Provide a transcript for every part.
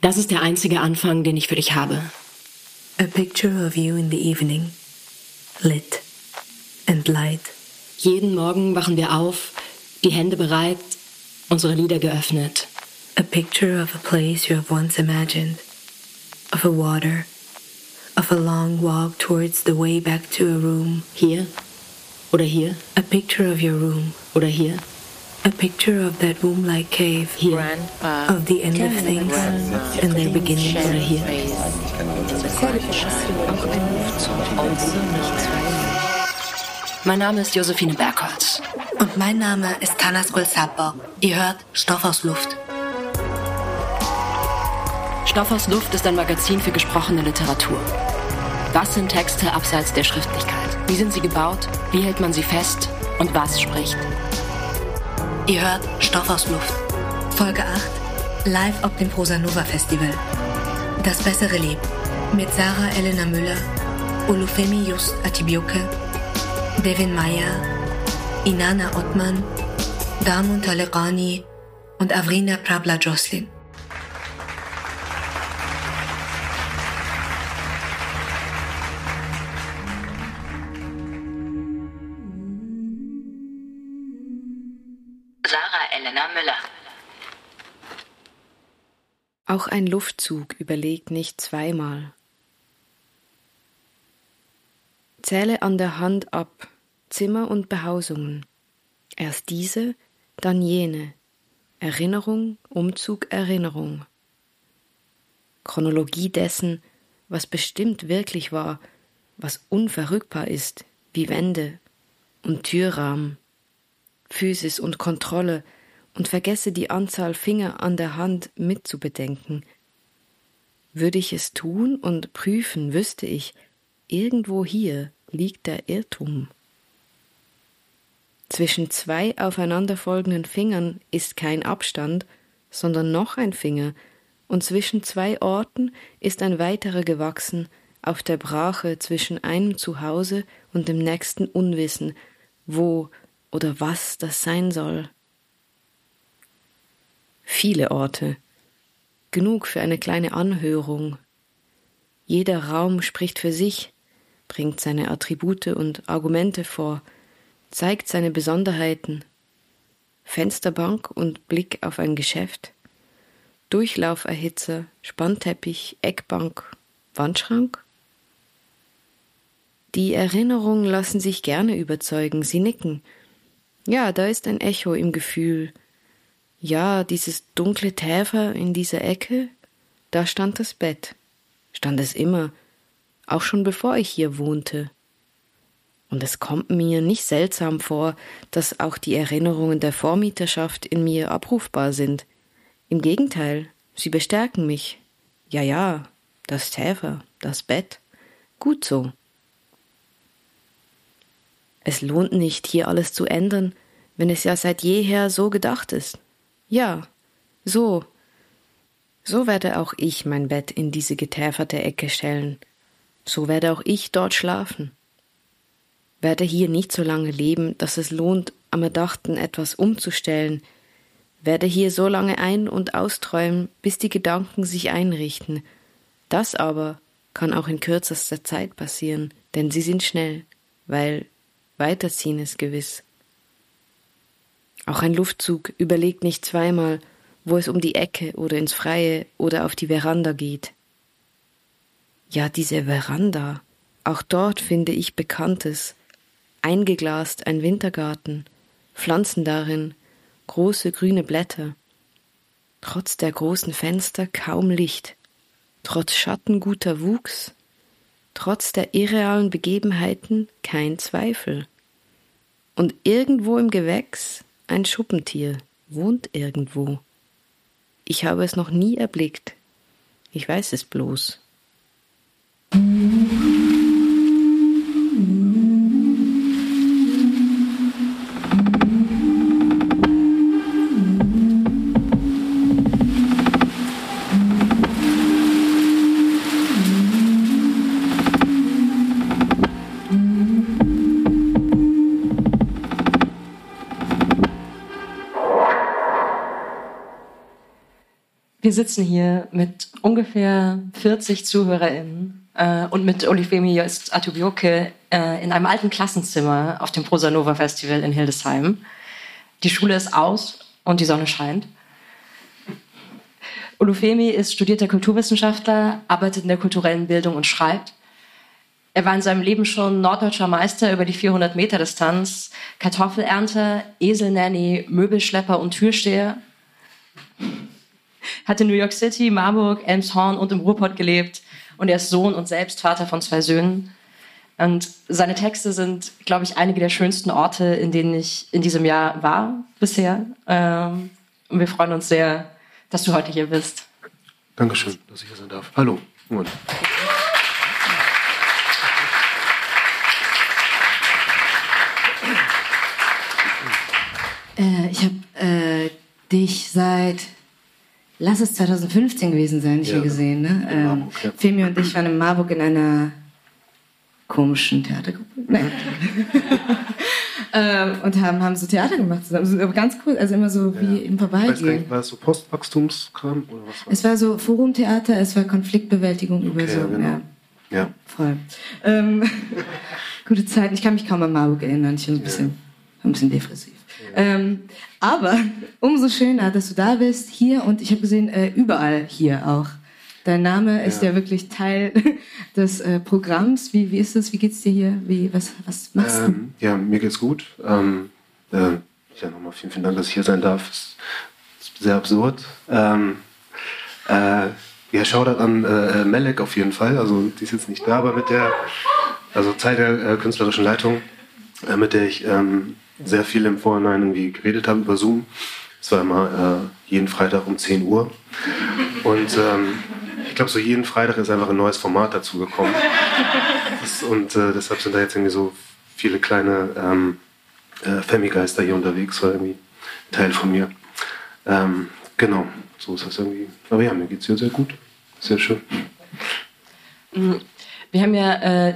Das ist der einzige Anfang, den ich für dich habe. A picture of you in the evening, lit and light. Jeden Morgen wachen wir auf, die Hände bereit, unsere Lieder geöffnet. A picture of a place you have once imagined, of a water, of a long walk towards the way back to a room. Hier oder hier. A picture of your room. Oder hier. A picture of that womb-like cave. Hier. Grandpa. Of the end of things and their beginning. Oder hier. Mein Name ist Josephine Bergholz. Und mein Name ist Tanas Gulsapo. Ihr hört Stoff aus Luft. Stoff aus Luft ist ein Magazin für gesprochene Literatur. Was sind Texte abseits der Schriftlichkeit? Wie sind sie gebaut? Wie hält man sie fest? Und was spricht? Ihr hört Stoff aus Luft. Folge 8. Live auf dem Prosa Nova Festival. Das bessere Leben. Mit Sarah Elena Müller, Olufemi Just Atibioke, Devin Meyer, Inana Ottmann, Damun Taleqani und Avrina Prabla Joslin. Auch ein Luftzug überlegt nicht zweimal. Zähle an der Hand ab Zimmer und Behausungen. Erst diese, dann jene. Erinnerung, Umzug, Erinnerung. Chronologie dessen, was bestimmt wirklich war, was unverrückbar ist, wie Wände und Türrahmen. Physis und Kontrolle und vergesse die Anzahl Finger an der Hand mitzubedenken. Würde ich es tun und prüfen, wüsste ich, irgendwo hier liegt der Irrtum. Zwischen zwei aufeinanderfolgenden Fingern ist kein Abstand, sondern noch ein Finger, und zwischen zwei Orten ist ein weiterer gewachsen, auf der Brache zwischen einem Zuhause und dem nächsten Unwissen, wo oder was das sein soll. Viele Orte, genug für eine kleine Anhörung. Jeder Raum spricht für sich, bringt seine Attribute und Argumente vor, zeigt seine Besonderheiten. Fensterbank und Blick auf ein Geschäft, Durchlauferhitzer, Spannteppich, Eckbank, Wandschrank? Die Erinnerungen lassen sich gerne überzeugen, sie nicken. Ja, da ist ein Echo im Gefühl. Ja, dieses dunkle Täfer in dieser Ecke, da stand das Bett. Stand es immer, auch schon bevor ich hier wohnte. Und es kommt mir nicht seltsam vor, dass auch die Erinnerungen der Vormieterschaft in mir abrufbar sind. Im Gegenteil, sie bestärken mich. Ja, ja, das Täfer, das Bett. Gut so. Es lohnt nicht, hier alles zu ändern, wenn es ja seit jeher so gedacht ist. Ja, so. So werde auch ich mein Bett in diese getäferte Ecke stellen. So werde auch ich dort schlafen. Werde hier nicht so lange leben, dass es lohnt, am Erdachten etwas umzustellen. Werde hier so lange ein- und austräumen, bis die Gedanken sich einrichten. Das aber kann auch in kürzester Zeit passieren, denn sie sind schnell, weil weiterziehen ist gewiss. Auch ein Luftzug überlegt nicht zweimal, wo es um die Ecke oder ins Freie oder auf die Veranda geht. Ja, diese Veranda, auch dort finde ich Bekanntes. Eingeglast ein Wintergarten, Pflanzen darin, große grüne Blätter. Trotz der großen Fenster kaum Licht, trotz Schatten guter Wuchs, trotz der irrealen Begebenheiten kein Zweifel. Und irgendwo im Gewächs ein Schuppentier wohnt irgendwo. Ich habe es noch nie erblickt. Ich weiß es bloß. Wir sitzen hier mit ungefähr 40 ZuhörerInnen äh, und mit Olivemi Atubioke äh, in einem alten Klassenzimmer auf dem Prosa Nova Festival in Hildesheim. Die Schule ist aus und die Sonne scheint. Olufemi ist studierter Kulturwissenschaftler, arbeitet in der kulturellen Bildung und schreibt. Er war in seinem Leben schon norddeutscher Meister über die 400 Meter Distanz, Kartoffelernter, Eselnanny, Möbelschlepper und Türsteher. Hat in New York City, Marburg, Elmshorn und im Ruhrpott gelebt und er ist Sohn und selbst Vater von zwei Söhnen. Und seine Texte sind, glaube ich, einige der schönsten Orte, in denen ich in diesem Jahr war bisher. Ähm, und wir freuen uns sehr, dass du heute hier bist. Dankeschön, dass ich hier sein darf. Hallo. Und. Äh, ich habe äh, dich seit, lass es 2015 gewesen sein, hier gesehen. Ne? Ähm, ja. Femi und ich waren in Marburg in einer komischen Theatergruppe. Nein. ähm, und haben, haben so Theater gemacht zusammen. Also ganz cool, also immer so wie im Vorbeigehen. war es so Postwachstumskram oder was war Es war so Forumtheater, es war Konfliktbewältigung okay, über so. Genau. Ja. ja. Voll. Ähm, gute Zeit. Ich kann mich kaum an Marburg erinnern. Ich bin ein bisschen, ein bisschen depressiv. Ähm, aber umso schöner, dass du da bist, hier und ich habe gesehen, äh, überall hier auch. Dein Name ist ja wirklich Teil des äh, Programms. Wie, wie ist es? Wie geht's dir hier? Wie, was, was machst ähm, du? Ja, mir geht's gut. Ähm, äh, ja, nochmal vielen, vielen Dank, dass ich hier sein darf. Ist, ist sehr absurd. Ähm, äh, ja, Shoutout an äh, Melek auf jeden Fall. Also die ist jetzt nicht da, aber mit der, also Zeit der äh, künstlerischen Leitung, äh, mit der ich ähm, sehr viel im Vorhinein irgendwie geredet habe über Zoom. Es war immer äh, jeden Freitag um 10 Uhr. Und ähm, ich glaube, so jeden Freitag ist einfach ein neues Format dazugekommen. und äh, deshalb sind da jetzt irgendwie so viele kleine ähm, äh, Femigeister hier unterwegs, war irgendwie Teil von mir. Ähm, genau, so ist das irgendwie. Aber ja, mir geht es hier sehr gut. Sehr schön. Mhm. Wir haben ja äh,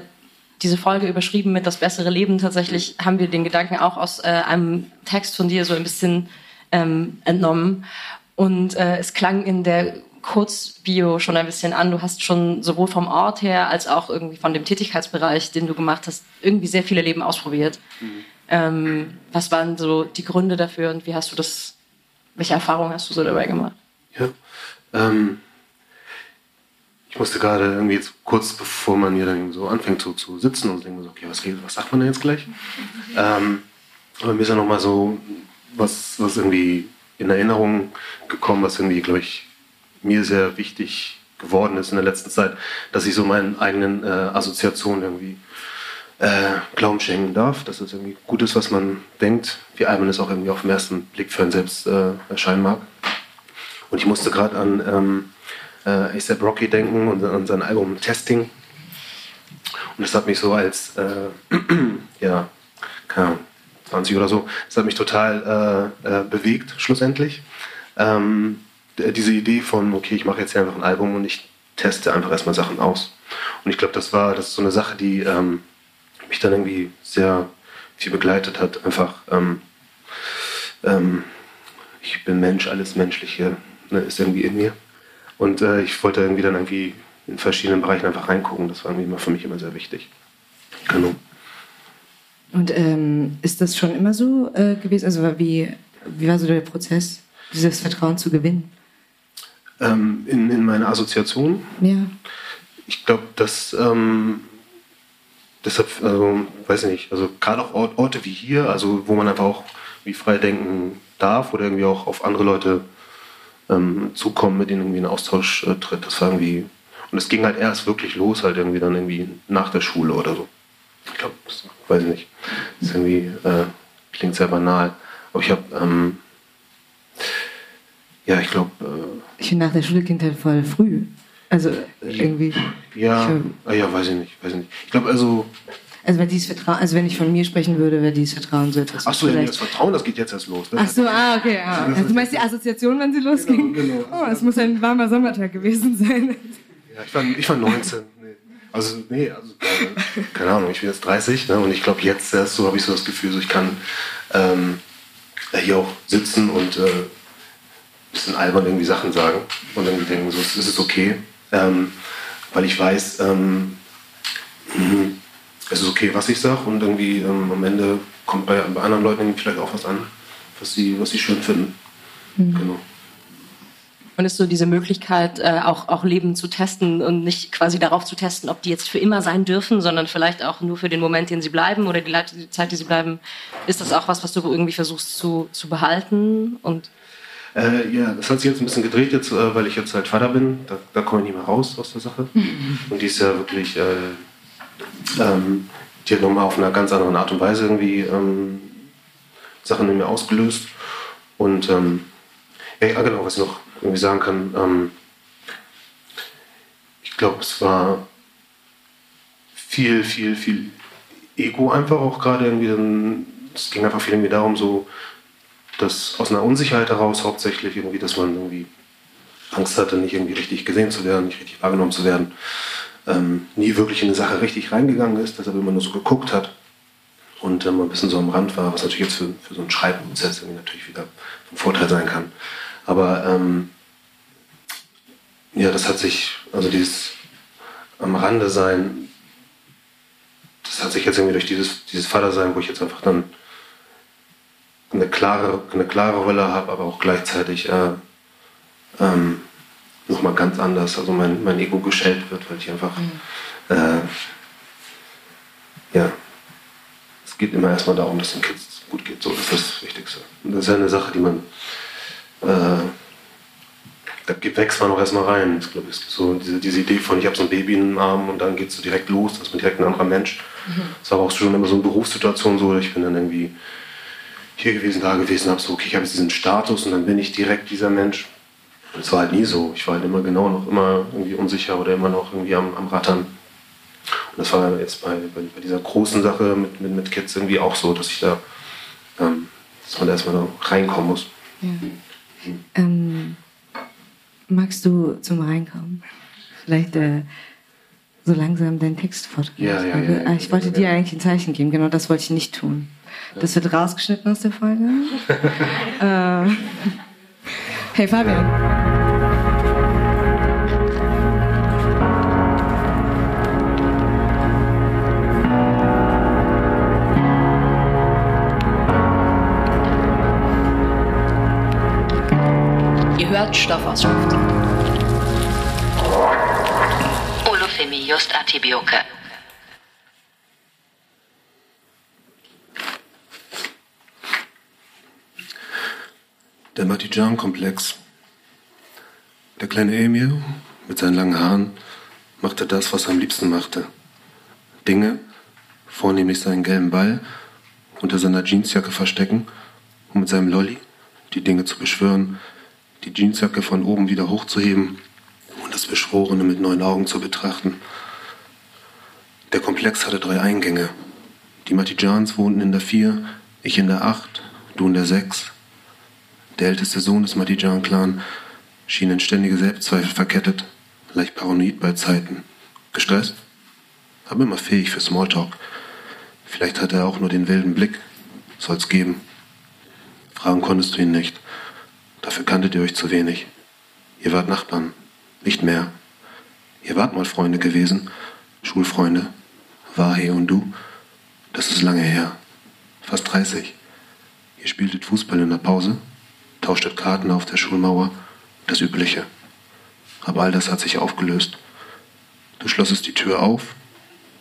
diese Folge überschrieben mit das bessere Leben. Tatsächlich haben wir den Gedanken auch aus äh, einem Text von dir so ein bisschen ähm, entnommen. Und äh, es klang in der Kurzbio schon ein bisschen an. Du hast schon sowohl vom Ort her als auch irgendwie von dem Tätigkeitsbereich, den du gemacht hast, irgendwie sehr viele Leben ausprobiert. Mhm. Ähm, was waren so die Gründe dafür und wie hast du das, welche Erfahrungen hast du so dabei gemacht? Ja, ähm, ich musste gerade irgendwie jetzt kurz bevor man hier dann so anfängt so, zu sitzen und denken so, okay, was, was sagt man denn jetzt gleich? Ähm, aber mir ist ja nochmal so was, was irgendwie in Erinnerung gekommen, was irgendwie, glaube ich, mir sehr wichtig geworden ist in der letzten Zeit, dass ich so meinen eigenen äh, Assoziationen irgendwie äh, Glauben schenken darf, dass es irgendwie gut ist, was man denkt, wie einem es auch irgendwie auf den ersten Blick für einen selbst äh, erscheinen mag. Und ich musste gerade an ähm, äh, ASAP Rocky denken und an sein Album Testing. Und das hat mich so als, äh, ja, keine Ahnung, 20 oder so, das hat mich total äh, äh, bewegt, schlussendlich. Ähm, diese Idee von, okay, ich mache jetzt hier einfach ein Album und ich teste einfach erstmal Sachen aus. Und ich glaube, das war das ist so eine Sache, die ähm, mich dann irgendwie sehr viel begleitet hat. Einfach, ähm, ähm ich bin Mensch, alles Menschliche ne, ist irgendwie in mir. Und äh, ich wollte irgendwie dann irgendwie in verschiedenen Bereichen einfach reingucken. Das war irgendwie immer für mich immer sehr wichtig. Genau. Und ähm, ist das schon immer so äh, gewesen? Also wie, wie war so der Prozess, dieses Vertrauen zu gewinnen? Ähm, in, in meiner Assoziation? Ja. Ich glaube, dass ähm, deshalb, also weiß ich nicht, also gerade auch Orte wie hier, also wo man einfach auch wie frei denken darf oder irgendwie auch auf andere Leute ähm, zukommen, mit denen irgendwie in Austausch äh, tritt. Das war irgendwie. Und es ging halt erst wirklich los, halt irgendwie dann irgendwie nach der Schule oder so. Ich glaube, weiß ich nicht. Das ist irgendwie, äh, klingt sehr banal. Aber ich habe, ähm, ja, ich glaube. Äh, ich finde, nach der Schule klingt halt voll früh. Also irgendwie. Ja, ah, ja, weiß ich nicht, weiß ich nicht. Ich glaube, also also wenn dieses Vertrauen, also wenn ich von mir sprechen würde, wäre dieses Vertrauen so etwas. Ach so, ja, das Vertrauen, das geht jetzt erst los. Ne? Ach so, ah, okay. Ja. Also, du meinst die Assoziation, wenn sie losging? Genau, genau. Oh, es muss ein warmer Sommertag gewesen sein. Ja, ich war, ich war 19. Nee. Also, nee, also, keine Ahnung, ich bin jetzt 30 ne, und ich glaube, jetzt erst so habe ich so das Gefühl, so ich kann ähm, hier auch sitzen und äh, bisschen albern irgendwie Sachen sagen und irgendwie denken, so es ist okay. Ähm, weil ich weiß, ähm, mhm, es ist okay, was ich sage und irgendwie ähm, am Ende kommt bei, bei anderen Leuten vielleicht auch was an, was sie, was sie schön finden. Mhm. Genau. Und ist so diese Möglichkeit, äh, auch, auch Leben zu testen und nicht quasi darauf zu testen, ob die jetzt für immer sein dürfen, sondern vielleicht auch nur für den Moment, den sie bleiben oder die, die Zeit, die sie bleiben. Ist das auch was, was du irgendwie versuchst zu, zu behalten? Und äh, ja, das hat sich jetzt ein bisschen gedreht, jetzt, äh, weil ich jetzt halt Vater bin. Da, da komme ich nicht mehr raus aus der Sache. Und die ist ja wirklich, äh, ähm, die hat nochmal auf einer ganz anderen Art und Weise irgendwie ähm, Sachen in mir ausgelöst. Und ähm, ja, genau, was ich noch irgendwie sagen kann. Ähm, ich glaube, es war viel, viel, viel Ego einfach auch gerade irgendwie. Dann, es ging einfach viel irgendwie darum, so, dass aus einer Unsicherheit heraus hauptsächlich irgendwie, dass man irgendwie Angst hatte, nicht irgendwie richtig gesehen zu werden, nicht richtig wahrgenommen zu werden. Ähm, nie wirklich in eine Sache richtig reingegangen ist, deshalb immer nur so geguckt hat und ähm, ein bisschen so am Rand war, was natürlich jetzt für, für so einen Schreibprozess irgendwie natürlich wieder von Vorteil sein kann. Aber ähm, ja, das hat sich, also dieses am Rande sein, das hat sich jetzt irgendwie durch dieses, dieses Vatersein, wo ich jetzt einfach dann eine klare, eine klare Rolle habe, aber auch gleichzeitig äh, ähm, nochmal ganz anders, also mein, mein Ego geschält wird, weil ich einfach, mhm. äh, ja, es geht immer erstmal darum, dass den Kids gut geht, so das ist das Wichtigste. Und das ist ja eine Sache, die man äh, da wächst man auch erstmal rein. Ich glaube, es gibt so diese, diese Idee von, ich habe so ein Baby in den Arm und dann geht es so direkt los, dass man direkt ein anderer Mensch. Mhm. Das war aber auch schon immer so eine Berufssituation so, ich bin dann irgendwie hier gewesen, da gewesen, habe so, okay, ich habe jetzt diesen Status und dann bin ich direkt dieser Mensch. Es war halt nie so. Ich war halt immer genau noch immer irgendwie unsicher oder immer noch irgendwie am, am Rattern. Und das war jetzt bei, bei, bei dieser großen Sache mit, mit, mit Kids irgendwie auch so, dass ich da, ähm, dass man da erstmal da reinkommen muss. Ja. Ähm, magst du zum Reinkommen vielleicht äh, so langsam deinen Text fortgehen? Ja, ja, ja, ja, ich wollte dir eigentlich ein Zeichen geben, genau das wollte ich nicht tun. Das wird rausgeschnitten aus der Folge. äh, hey Fabian. Stoffausschrift. Olufemi Just Atibioke. Der Matijan-Komplex. Der kleine Emil mit seinen langen Haaren machte das, was er am liebsten machte. Dinge, vornehmlich seinen gelben Ball, unter seiner Jeansjacke verstecken, um mit seinem Lolly die Dinge zu beschwören, die Jeansjacke von oben wieder hochzuheben und das Beschworene mit neuen Augen zu betrachten. Der Komplex hatte drei Eingänge. Die Matijans wohnten in der vier, ich in der acht, du in der sechs. Der älteste Sohn des Matijan-Clan schien in ständige Selbstzweifel verkettet, leicht paranoid bei Zeiten. Gestresst, aber immer fähig für Smalltalk. Vielleicht hatte er auch nur den wilden Blick. Soll's geben. Fragen konntest du ihn nicht. Dafür kanntet ihr euch zu wenig. Ihr wart Nachbarn, nicht mehr. Ihr wart mal Freunde gewesen, Schulfreunde, Wahe und du. Das ist lange her, fast 30. Ihr spieltet Fußball in der Pause, tauschtet Karten auf der Schulmauer, das Übliche. Aber all das hat sich aufgelöst. Du schlossest die Tür auf,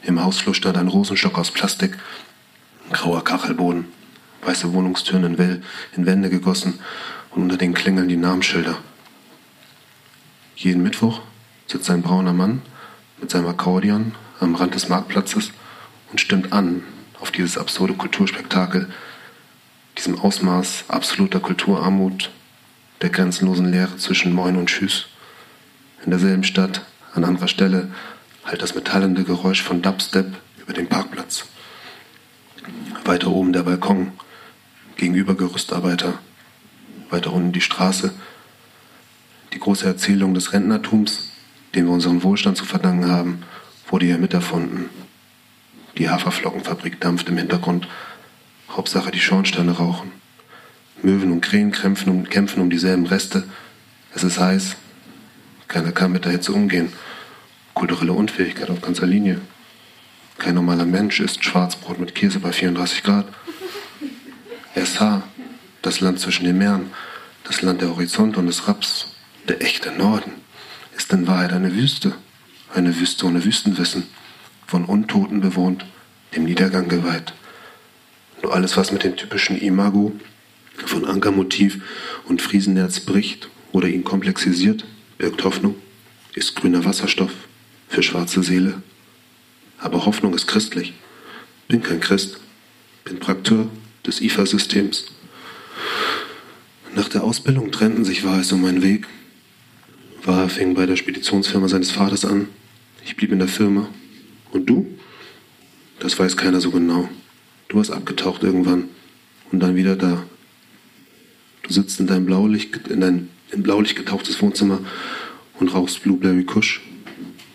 im Hausflur stand ein Rosenstock aus Plastik, grauer Kachelboden, weiße Wohnungstüren in, Well, in Wände gegossen und unter den klingeln die Namensschilder. Jeden Mittwoch sitzt ein brauner Mann mit seinem Akkordeon am Rand des Marktplatzes und stimmt an auf dieses absurde Kulturspektakel, diesem Ausmaß absoluter Kulturarmut, der grenzenlosen Leere zwischen Moin und Tschüss. In derselben Stadt, an anderer Stelle, halt das metallende Geräusch von Dubstep über den Parkplatz. Weiter oben der Balkon, gegenüber Gerüstarbeiter, weiter unten die Straße. Die große Erzählung des Rentnertums, dem wir unseren Wohlstand zu verdanken haben, wurde hier miterfunden. Die Haferflockenfabrik dampft im Hintergrund. Hauptsache die Schornsteine rauchen. Möwen und Krähen kämpfen um, kämpfen um dieselben Reste. Es ist heiß. Keiner kann mit der Hitze umgehen. Kulturelle Unfähigkeit auf ganzer Linie. Kein normaler Mensch isst Schwarzbrot mit Käse bei 34 Grad. SH, das Land zwischen den Meeren, das Land der Horizonte und des Raps, der echte Norden, ist in Wahrheit eine Wüste. Eine Wüste ohne Wüstenwissen, von Untoten bewohnt, dem Niedergang geweiht. Alles, was mit dem typischen Imago von Ankermotiv und Friesenerz bricht oder ihn komplexisiert, birgt Hoffnung, ist grüner Wasserstoff für schwarze Seele. Aber Hoffnung ist christlich. Bin kein Christ, bin Prakteur des IFA-Systems. Nach der Ausbildung trennten sich Wahres um meinen Weg. Wahr fing bei der Speditionsfirma seines Vaters an. Ich blieb in der Firma. Und du? Das weiß keiner so genau. Du warst abgetaucht irgendwann und dann wieder da. Du sitzt in deinem Blaulicht, in dein in Blaulicht getauchtes Wohnzimmer und rauchst Blueberry Kush.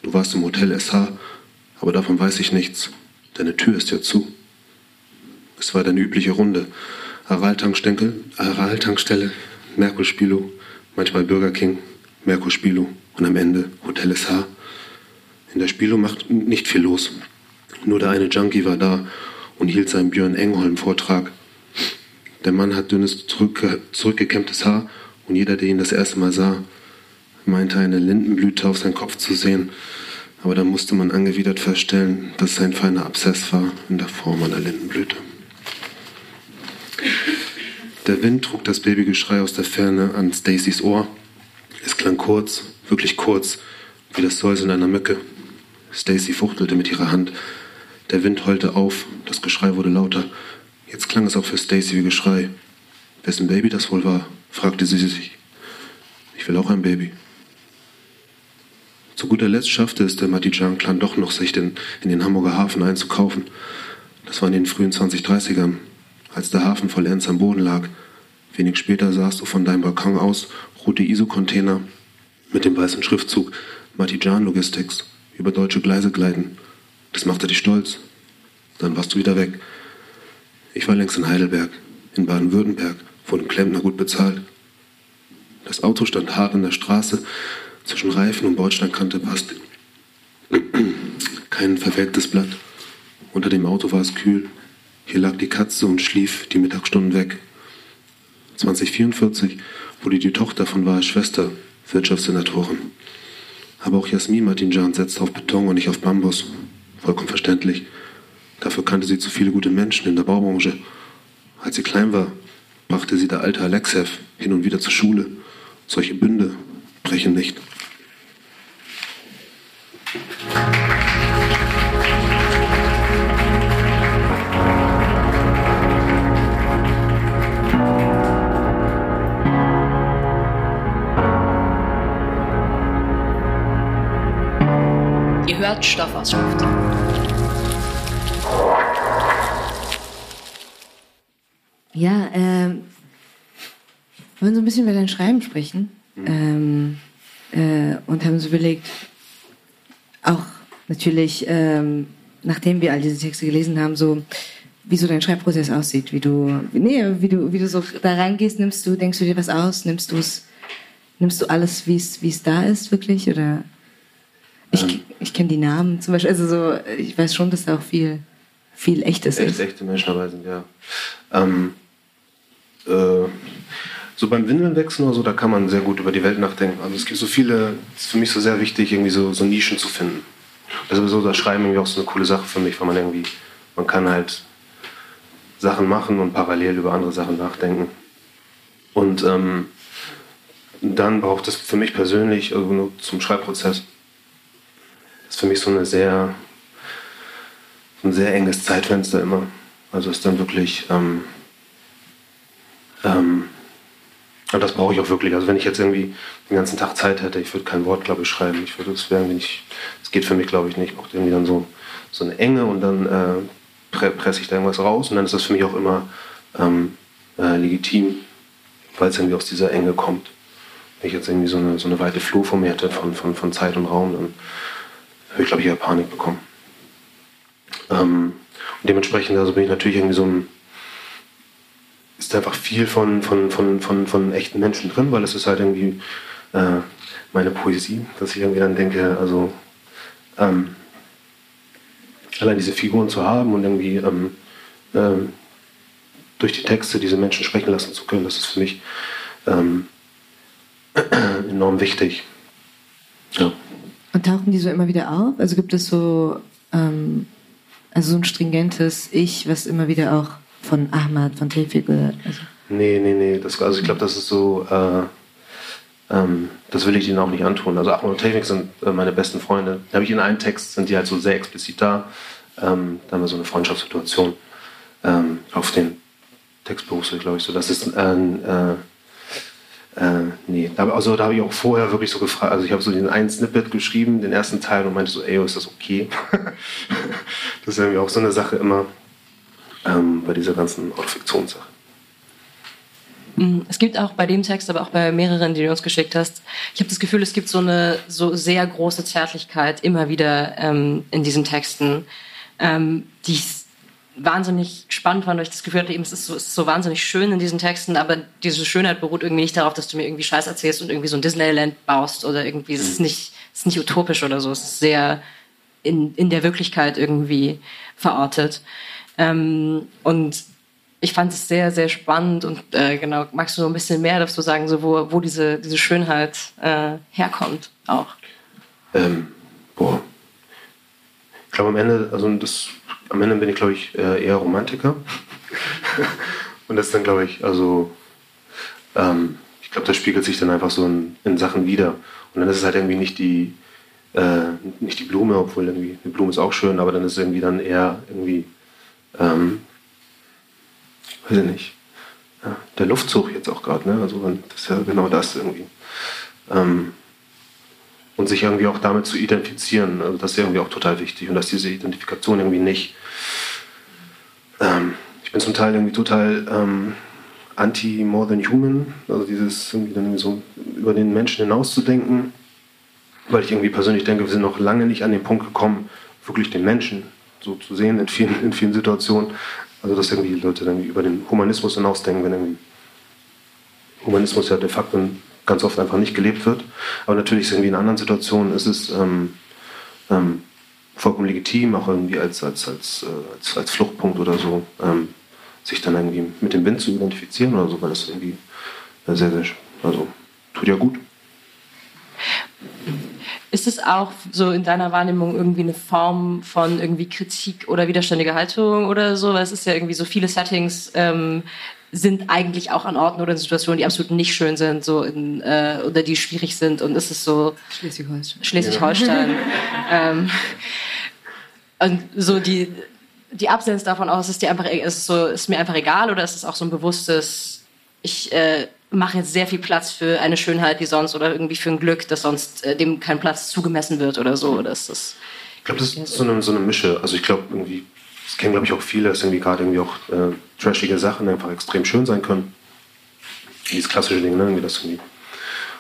Du warst im Hotel SH, aber davon weiß ich nichts. Deine Tür ist ja zu. Es war deine übliche Runde. Aral-Tankstelle, Aral-Tankstelle, Merkur Spilo, manchmal Burger King, Merkur Spilo und am Ende Hotel SH. In der Spilo macht nicht viel los. Nur der eine Junkie war da und hielt seinen Björn Engholm-Vortrag. Der Mann hat dünnes, zurückge zurückgekämmtes Haar und jeder, der ihn das erste Mal sah, meinte eine Lindenblüte auf seinen Kopf zu sehen. Aber da musste man angewidert feststellen, dass es ein feiner Abszess war in der Form einer Lindenblüte. Der Wind trug das Babygeschrei aus der Ferne an Stacys Ohr. Es klang kurz, wirklich kurz, wie das Säuseln einer Mücke. Stacy fuchtelte mit ihrer Hand. Der Wind heulte auf, das Geschrei wurde lauter. Jetzt klang es auch für Stacy wie Geschrei. Wessen Baby das wohl war, fragte sie sich. Ich will auch ein Baby. Zu guter Letzt schaffte es der Matijan-Clan doch noch, sich den, in den Hamburger Hafen einzukaufen. Das war in den frühen 2030ern als der Hafen vollends am Boden lag. Wenig später sahst du von deinem Balkon aus rote ISO-Container mit dem weißen Schriftzug Matijan Logistics über deutsche Gleise gleiten. Das machte dich stolz. Dann warst du wieder weg. Ich war längst in Heidelberg, in Baden-Württemberg, ein Klempner gut bezahlt. Das Auto stand hart an der Straße, zwischen Reifen und Bordsteinkante passte kein verwelktes Blatt. Unter dem Auto war es kühl. Hier lag die Katze und schlief die Mittagsstunden weg. 2044 wurde die Tochter von Wahres Schwester Wirtschaftssenatorin. Aber auch Jasmin Martinjan setzte auf Beton und nicht auf Bambus. Vollkommen verständlich. Dafür kannte sie zu viele gute Menschen in der Baubranche. Als sie klein war, brachte sie der alte Alexev hin und wieder zur Schule. Solche Bünde brechen nicht. hört Stoffausschrift. Ja, ähm, wir wollen so ein bisschen über dein Schreiben sprechen. Mhm. Ähm, äh, und haben so überlegt, auch natürlich, ähm, nachdem wir all diese Texte gelesen haben, so wie so dein Schreibprozess aussieht, wie du, nee, wie du, wie du so da reingehst, nimmst du, denkst du dir was aus, nimmst du es, nimmst du alles, wie es, wie es da ist, wirklich, oder? Ich, ähm, ich kenne die Namen zum Beispiel. Also so, ich weiß schon, dass da auch viel, viel Echtes echt, ist. Echte Menschen dabei sind, ja. Ähm, äh, so beim Windelnwechseln oder so, da kann man sehr gut über die Welt nachdenken. Also es gibt so viele, es ist für mich so sehr wichtig, irgendwie so, so Nischen zu finden. Das ist sowieso das Schreiben irgendwie auch so eine coole Sache für mich, weil man irgendwie, man kann halt Sachen machen und parallel über andere Sachen nachdenken. Und ähm, dann braucht es für mich persönlich also zum Schreibprozess ist für mich so eine sehr, ein sehr enges Zeitfenster immer. Also ist dann wirklich, ähm, ähm, und das brauche ich auch wirklich. Also wenn ich jetzt irgendwie den ganzen Tag Zeit hätte, ich würde kein Wort, glaube ich, schreiben. Ich würde es irgendwie nicht, das geht für mich, glaube ich, nicht. Ich brauche irgendwie dann so, so eine Enge und dann äh, pre presse ich da irgendwas raus und dann ist das für mich auch immer ähm, äh, legitim, weil es irgendwie aus dieser Enge kommt. Wenn ich jetzt irgendwie so eine, so eine weite Flur vor mir hätte von, von, von Zeit und Raum, dann habe ich, glaube ich, eher Panik bekommen. Ähm, und dementsprechend also bin ich natürlich irgendwie so ein, ist einfach viel von, von, von, von, von echten Menschen drin, weil es ist halt irgendwie äh, meine Poesie, dass ich irgendwie dann denke, also ähm, allein diese Figuren zu haben und irgendwie ähm, ähm, durch die Texte diese Menschen sprechen lassen zu können, das ist für mich ähm, enorm wichtig. Ja. Und tauchen die so immer wieder auf? Also gibt es so, ähm, also so ein stringentes Ich, was immer wieder auch von Ahmad, von Tevfik gehört? Also nee, nee, nee. Das, also ich glaube, das ist so, äh, ähm, das will ich ihnen auch nicht antun. Also Ahmad und Tevfik sind äh, meine besten Freunde. Da habe ich in einem Text, sind die halt so sehr explizit da. Ähm, da haben wir so eine Freundschaftssituation ähm, auf den Text berufsweg, glaube ich, so. Das ist ein, äh, äh, nee, also da habe ich auch vorher wirklich so gefragt, also ich habe so den einen Snippet geschrieben, den ersten Teil und meinte so, ey, ist das okay? das ist irgendwie auch so eine Sache immer ähm, bei dieser ganzen Autofiktionssache. Mm, es gibt auch bei dem Text, aber auch bei mehreren, die du uns geschickt hast, ich habe das Gefühl, es gibt so eine so sehr große Zärtlichkeit immer wieder ähm, in diesen Texten, ähm, die ich wahnsinnig spannend fand, weil ich das Gefühl hatte, eben, es ist, so, es ist so wahnsinnig schön in diesen Texten, aber diese Schönheit beruht irgendwie nicht darauf, dass du mir irgendwie Scheiß erzählst und irgendwie so ein Disneyland baust oder irgendwie, es ist nicht, es ist nicht utopisch oder so, es ist sehr in, in der Wirklichkeit irgendwie verortet. Ähm, und ich fand es sehr, sehr spannend und äh, genau, magst du noch ein bisschen mehr dazu sagen, so wo, wo diese, diese Schönheit äh, herkommt auch? Ähm, boah. Ich glaube am Ende, also das am Ende bin ich, glaube ich, äh, eher Romantiker. und das dann, glaube ich, also, ähm, ich glaube, das spiegelt sich dann einfach so in, in, Sachen wieder. Und dann ist es halt irgendwie nicht die, äh, nicht die Blume, obwohl irgendwie eine Blume ist auch schön, aber dann ist es irgendwie dann eher irgendwie, ähm, weiß ich nicht, ja, der Luftzug jetzt auch gerade, ne? Also das ist ja genau das irgendwie. Ähm, und sich irgendwie auch damit zu identifizieren. Also das ist irgendwie auch total wichtig und dass diese Identifikation irgendwie nicht. Ähm, ich bin zum Teil irgendwie total ähm, anti-more than human, also dieses irgendwie dann irgendwie so über den Menschen hinauszudenken, weil ich irgendwie persönlich denke, wir sind noch lange nicht an den Punkt gekommen, wirklich den Menschen so zu sehen in vielen, in vielen Situationen. Also dass irgendwie Leute dann über den Humanismus hinausdenken, wenn irgendwie Humanismus ja de facto ganz oft einfach nicht gelebt wird. Aber natürlich ist irgendwie in anderen Situationen ist es ähm, ähm, vollkommen legitim, auch irgendwie als, als, als, äh, als, als Fluchtpunkt oder so, ähm, sich dann irgendwie mit dem Wind zu identifizieren oder so, weil das irgendwie sehr, sehr, also tut ja gut. Ist es auch so in deiner Wahrnehmung irgendwie eine Form von irgendwie Kritik oder widerständiger Haltung oder so? Weil es ist ja irgendwie so viele Settings, ähm, sind eigentlich auch an Orten oder in Situationen, die absolut nicht schön sind, so in, äh, oder die schwierig sind. Und es ist so Schleswig-Holstein. Schleswig-Holstein. Ja. ähm, und so die die Absenz davon aus, ist dir einfach, ist es so, ist mir einfach egal oder ist es auch so ein bewusstes, ich äh, mache jetzt sehr viel Platz für eine Schönheit, die sonst oder irgendwie für ein Glück, das sonst äh, dem kein Platz zugemessen wird oder so. Oder das? Ich glaube, das ist so eine, so eine Mische. Also ich glaube irgendwie das kennen, glaube ich, auch viele, dass irgendwie gerade irgendwie auch äh, trashige Sachen einfach extrem schön sein können. Dieses klassische Ding, ne? Irgendwie das irgendwie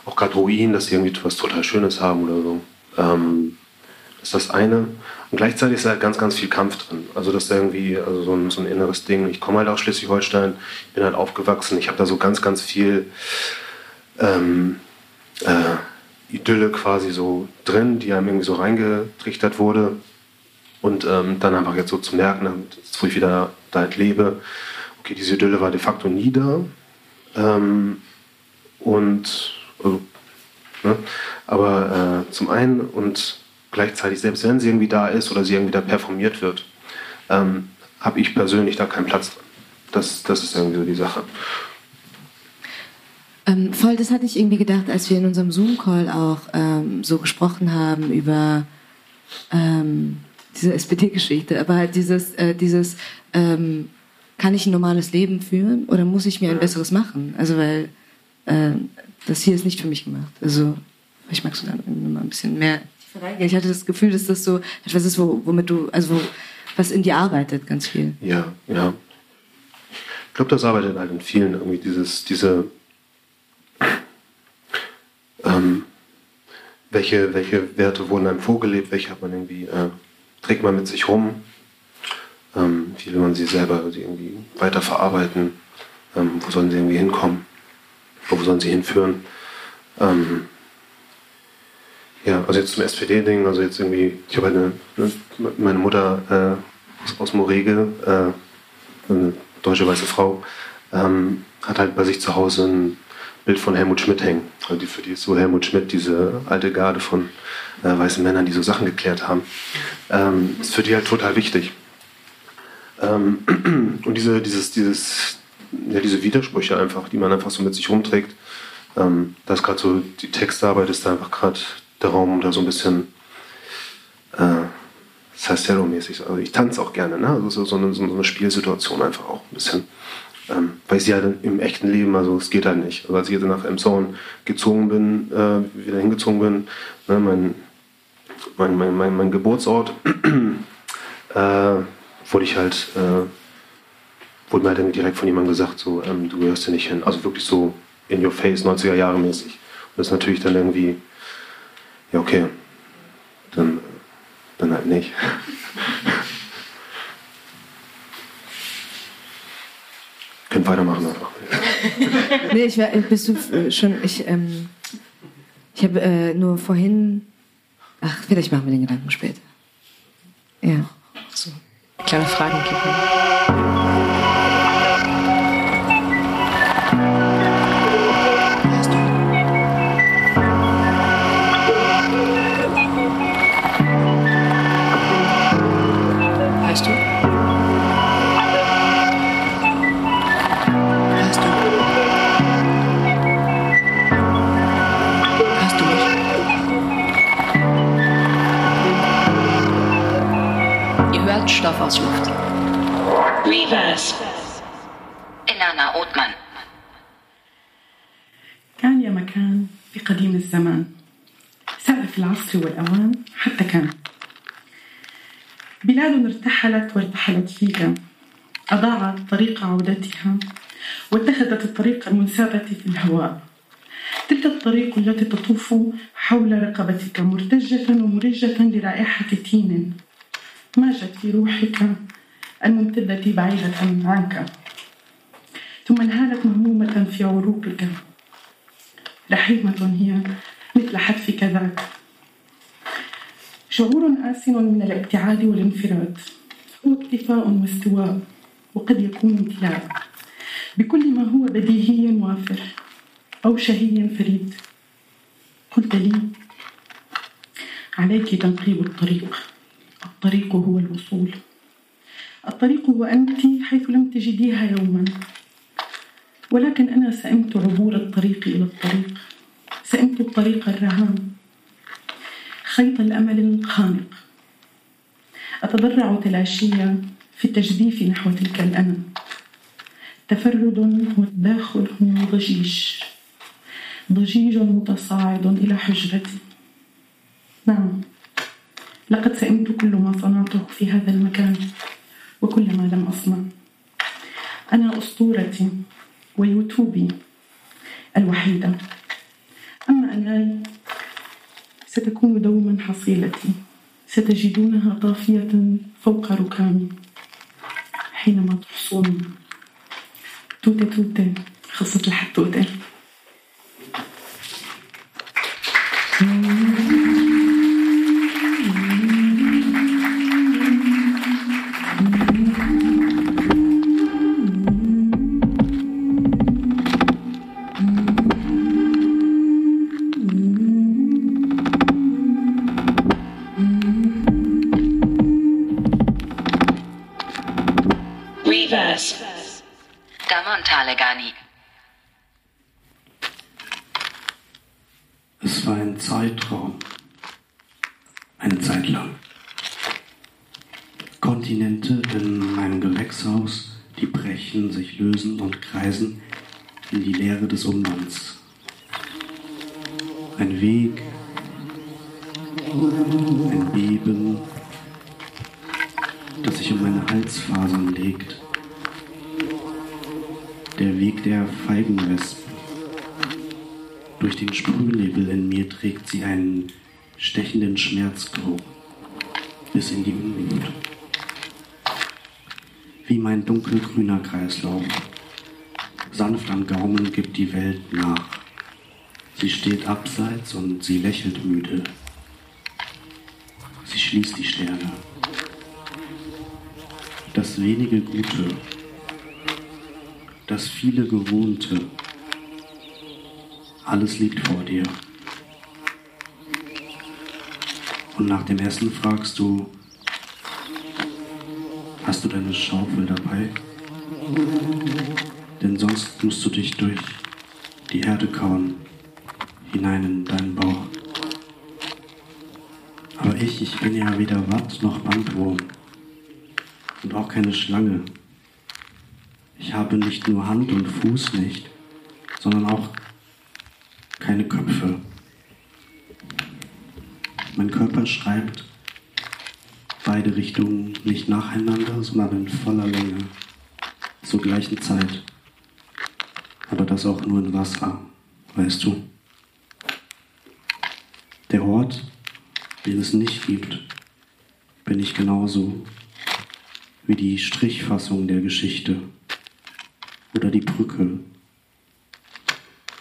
auch gerade Ruinen, dass sie irgendwie was total Schönes haben oder so. Ähm, das ist das eine. Und gleichzeitig ist halt ganz, ganz viel Kampf drin. Also das ist irgendwie also so, ein, so ein inneres Ding. Ich komme halt aus Schleswig-Holstein, bin halt aufgewachsen. Ich habe da so ganz, ganz viel ähm, äh, Idylle quasi so drin, die einem irgendwie so reingetrichtert wurde. Und ähm, dann einfach jetzt so zu merken, jetzt, wo ich wieder da halt lebe, okay, diese Idylle war de facto nie da. Ähm, und, also, ne? aber äh, zum einen und gleichzeitig, selbst wenn sie irgendwie da ist oder sie irgendwie da performiert wird, ähm, habe ich persönlich da keinen Platz drin. Das, das ist irgendwie so die Sache. Ähm, voll, das hatte ich irgendwie gedacht, als wir in unserem Zoom-Call auch ähm, so gesprochen haben über ähm, diese SPD-Geschichte, aber halt dieses, äh, dieses, ähm, kann ich ein normales Leben führen oder muss ich mir ein besseres machen? Also weil äh, das hier ist nicht für mich gemacht. Also ich magst du da mal ein bisschen mehr Ich hatte das Gefühl, dass das so etwas ist, womit du, also was in dir arbeitet, ganz viel. Ja, ja. Ich glaube, das arbeitet halt in vielen irgendwie dieses, diese, ähm, welche, welche Werte wurden einem vorgelebt, welche hat man irgendwie äh, trägt man mit sich rum. Ähm, wie will man sie selber irgendwie weiterverarbeiten? Ähm, wo sollen sie irgendwie hinkommen? Wo sollen sie hinführen? Ähm, ja, also jetzt zum SPD-Ding, also jetzt irgendwie, ich habe halt eine, eine, meine Mutter äh, aus, aus Morege, äh, eine deutsche weiße Frau, ähm, hat halt bei sich zu Hause ein Bild von Helmut Schmidt hängen. Also die, für die ist so Helmut Schmidt, diese alte Garde von äh, weißen Männern, die so Sachen geklärt haben, ähm, ist für die halt total wichtig. Ähm, und diese, dieses, dieses, ja, diese Widersprüche einfach, die man einfach so mit sich rumträgt, ähm, da ist gerade so, die Textarbeit ist da einfach gerade der Raum, um da so ein bisschen, äh, Cello-mäßig, also ich tanze auch gerne, ne? also so, eine, so eine Spielsituation einfach auch ein bisschen. Ähm, weil ich sie halt im echten Leben, also es geht halt nicht. Also als ich jetzt nach Emshorn gezogen bin, äh, wieder hingezogen bin, ne, mein, mein, mein, mein, mein Geburtsort, äh, wurde ich halt, äh, wurde mir halt direkt von jemandem gesagt, so, ähm, du gehörst hier nicht hin. Also wirklich so in your face, 90er Jahre mäßig. Und das ist natürlich dann irgendwie, ja okay, dann, dann halt nicht. Könnt weitermachen einfach. nee, ich war, bist du äh, schon, ich, ähm, ich habe äh, nur vorhin, ach, vielleicht machen wir den Gedanken später. Ja. So, kleine Fragen geben. Hört Stoff aus Luft. Reverse. إنانا أوتمان كان يا مكان في قديم الزمان. سقف العصر والأوان حتى كان. بلاد ارتحلت وارتحلت فيك أضاعت طريق عودتها. واتخذت الطريق المنسابة في الهواء. تلك الطريق التي تطوف حول رقبتك مرتجة ومرجة لرائحة تين. ماجت في روحك؟ الممتدة بعيدة عنك. ثم انهالت مهمومة في عروقك. رحيمة هي مثل حتفك ذاك. شعور آسن من الابتعاد والانفراد. هو اكتفاء واستواء وقد يكون امتلاء. بكل ما هو بديهي وافر أو شهي فريد. قلت لي عليك تنقيب الطريق. الطريق هو الوصول الطريق هو أنت حيث لم تجديها يوما. ولكن أنا سئمت عبور الطريق إلى الطريق. سئمت الطريق الرهان. خيط الأمل الخانق أتضرع تلاشيا في التجديف نحو تلك الأنا تفرد والداخل هو ضجيج. ضجيج متصاعد إلى حجرتي. نعم. لقد سئمت كل ما صنعته في هذا المكان وكل ما لم أصنع. أنا أسطورتي ويوتوبي الوحيدة. أما أناي ستكون دوما حصيلتي. ستجدونها طافية فوق ركامي. حينما تحصون توتة توتة خاصة الحتوتة abseits und sie lächelt müde. Sie schließt die Sterne. Das wenige Gute, das viele Gewohnte, alles liegt vor dir. Und nach dem Essen fragst du, hast du deine Schaufel dabei? Denn sonst musst du dich durch die Erde kauen, hinein in deinen Bauch. Aber ich, ich bin ja weder Watt noch Bandwurm und auch keine Schlange. Ich habe nicht nur Hand und Fuß nicht, sondern auch keine Köpfe. Mein Körper schreibt beide Richtungen nicht nacheinander, sondern in voller Länge, zur gleichen Zeit. Aber das auch nur in Wasser, weißt du. Der Ort, den es nicht gibt, bin ich genauso wie die Strichfassung der Geschichte oder die Brücke,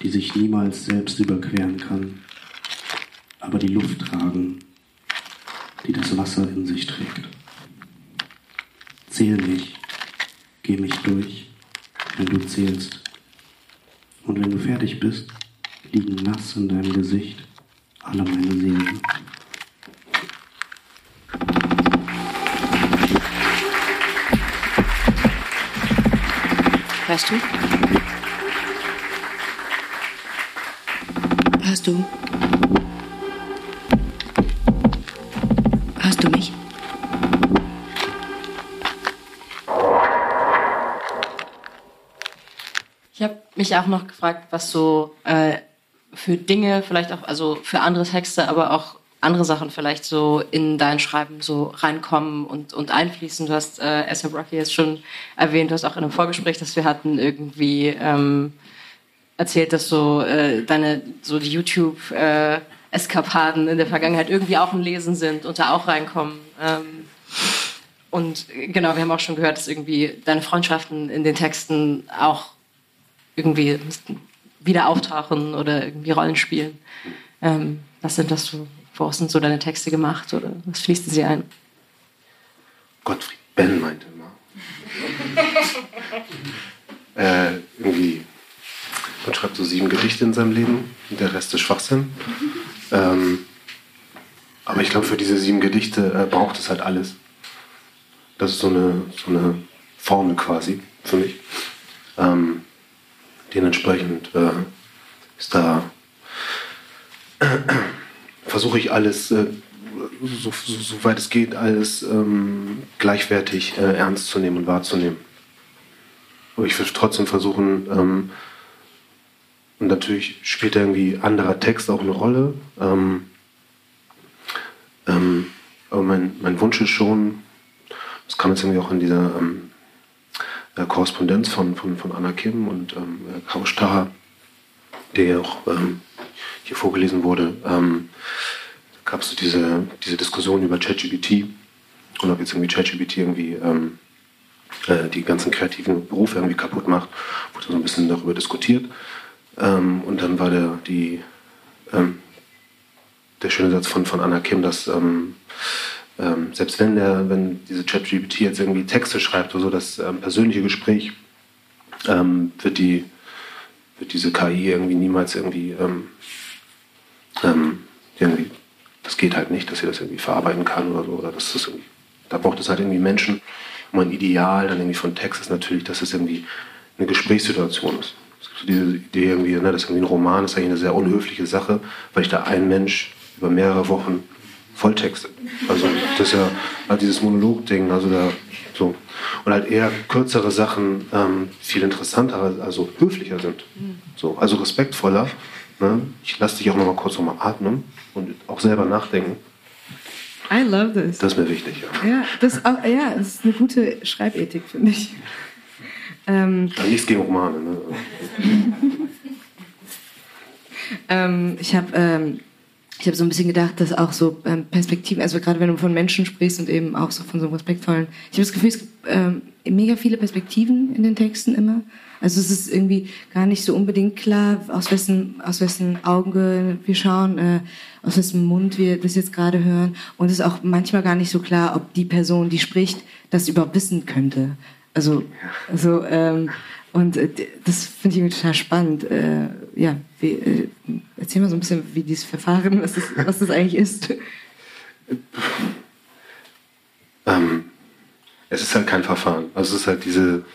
die sich niemals selbst überqueren kann aber die Luft tragen, die das Wasser in sich trägt. Zähl mich, geh mich durch, wenn du zählst. Und wenn du fertig bist, liegen nass in deinem Gesicht alle meine Seelen. Hörst du? Hörst du? Hörst du mich? Ich habe mich auch noch gefragt, was so äh, für Dinge, vielleicht auch, also für andere Texte, aber auch andere Sachen vielleicht so in dein Schreiben so reinkommen und, und einfließen. Du hast äh, A$AP Rocky jetzt schon erwähnt, du hast auch in einem Vorgespräch, das wir hatten, irgendwie ähm, erzählt, dass so äh, deine, so die YouTube äh, Eskapaden in der Vergangenheit irgendwie auch ein Lesen sind und da auch reinkommen. Ähm, und genau, wir haben auch schon gehört, dass irgendwie deine Freundschaften in den Texten auch irgendwie wieder auftauchen oder irgendwie Rollen spielen. Ähm, was sind das so, woraus sind so deine Texte gemacht oder was fließt in sie ein? Gottfried Benn meinte immer. äh, irgendwie, man schreibt so sieben Gedichte in seinem Leben und der Rest ist Schwachsinn. Ähm, aber ich glaube, für diese sieben Gedichte äh, braucht es halt alles. Das ist so eine, so eine Formel quasi für mich. Ähm, dementsprechend äh, ist da äh, versuche ich alles, äh, so, so, so, weit es geht, alles ähm, gleichwertig äh, ernst zu nehmen und wahrzunehmen. Aber ich will trotzdem versuchen, ähm, und natürlich spielt irgendwie anderer Text auch eine Rolle. Ähm, ähm, aber mein, mein Wunsch ist schon, das kam jetzt irgendwie auch in dieser ähm, äh, Korrespondenz von, von, von Anna Kim und ähm, Kausch Taha, der ja auch ähm, hier vorgelesen wurde, ähm, gab es diese, diese Diskussion über ChatGPT und ob jetzt irgendwie ChatGPT irgendwie ähm, äh, die ganzen kreativen Berufe irgendwie kaputt macht, wurde so ein bisschen darüber diskutiert. Ähm, und dann war der, die, ähm, der schöne Satz von, von Anna Kim, dass ähm, ähm selbst wenn, der, wenn diese ChatGPT jetzt irgendwie Texte schreibt oder so, das ähm, persönliche Gespräch ähm, wird, die, wird diese KI irgendwie niemals irgendwie, irgendwie, das geht halt nicht, dass sie das irgendwie verarbeiten kann oder so. Oder dass das da braucht es halt irgendwie Menschen. Mein Ideal dann irgendwie von Text ist natürlich, dass es irgendwie eine Gesprächssituation ist so diese Idee irgendwie, ne, das ist irgendwie ein Roman, ist eigentlich eine sehr unhöfliche Sache, weil ich da ein Mensch über mehrere Wochen volltexte. Also das ist ja halt dieses Monolog-Ding, also da so. Und halt eher kürzere Sachen ähm, viel interessanter, also höflicher sind. So, also respektvoller. Ne? Ich lasse dich auch noch mal kurz noch mal atmen und auch selber nachdenken. I love this. Das ist mir wichtig, ja. Ja, das, auch, ja, das ist eine gute Schreibethik, finde ich. Ähm, nichts gegen Romane. Ne? ähm, ich habe ähm, ich hab so ein bisschen gedacht, dass auch so ähm, Perspektiven, also gerade wenn du von Menschen sprichst und eben auch so von so einem respektvollen, ich habe das Gefühl, es gibt ähm, mega viele Perspektiven in den Texten immer. Also es ist irgendwie gar nicht so unbedingt klar, aus wessen, aus wessen Auge wir schauen, äh, aus wessen Mund wir das jetzt gerade hören. Und es ist auch manchmal gar nicht so klar, ob die Person, die spricht, das überhaupt wissen könnte. Also, also ähm, und äh, das finde ich total spannend. Äh, ja, wie, äh, erzähl mal so ein bisschen, wie dieses Verfahren, was das, was das eigentlich ist. Ähm, es ist halt kein Verfahren. Also es ist halt diese,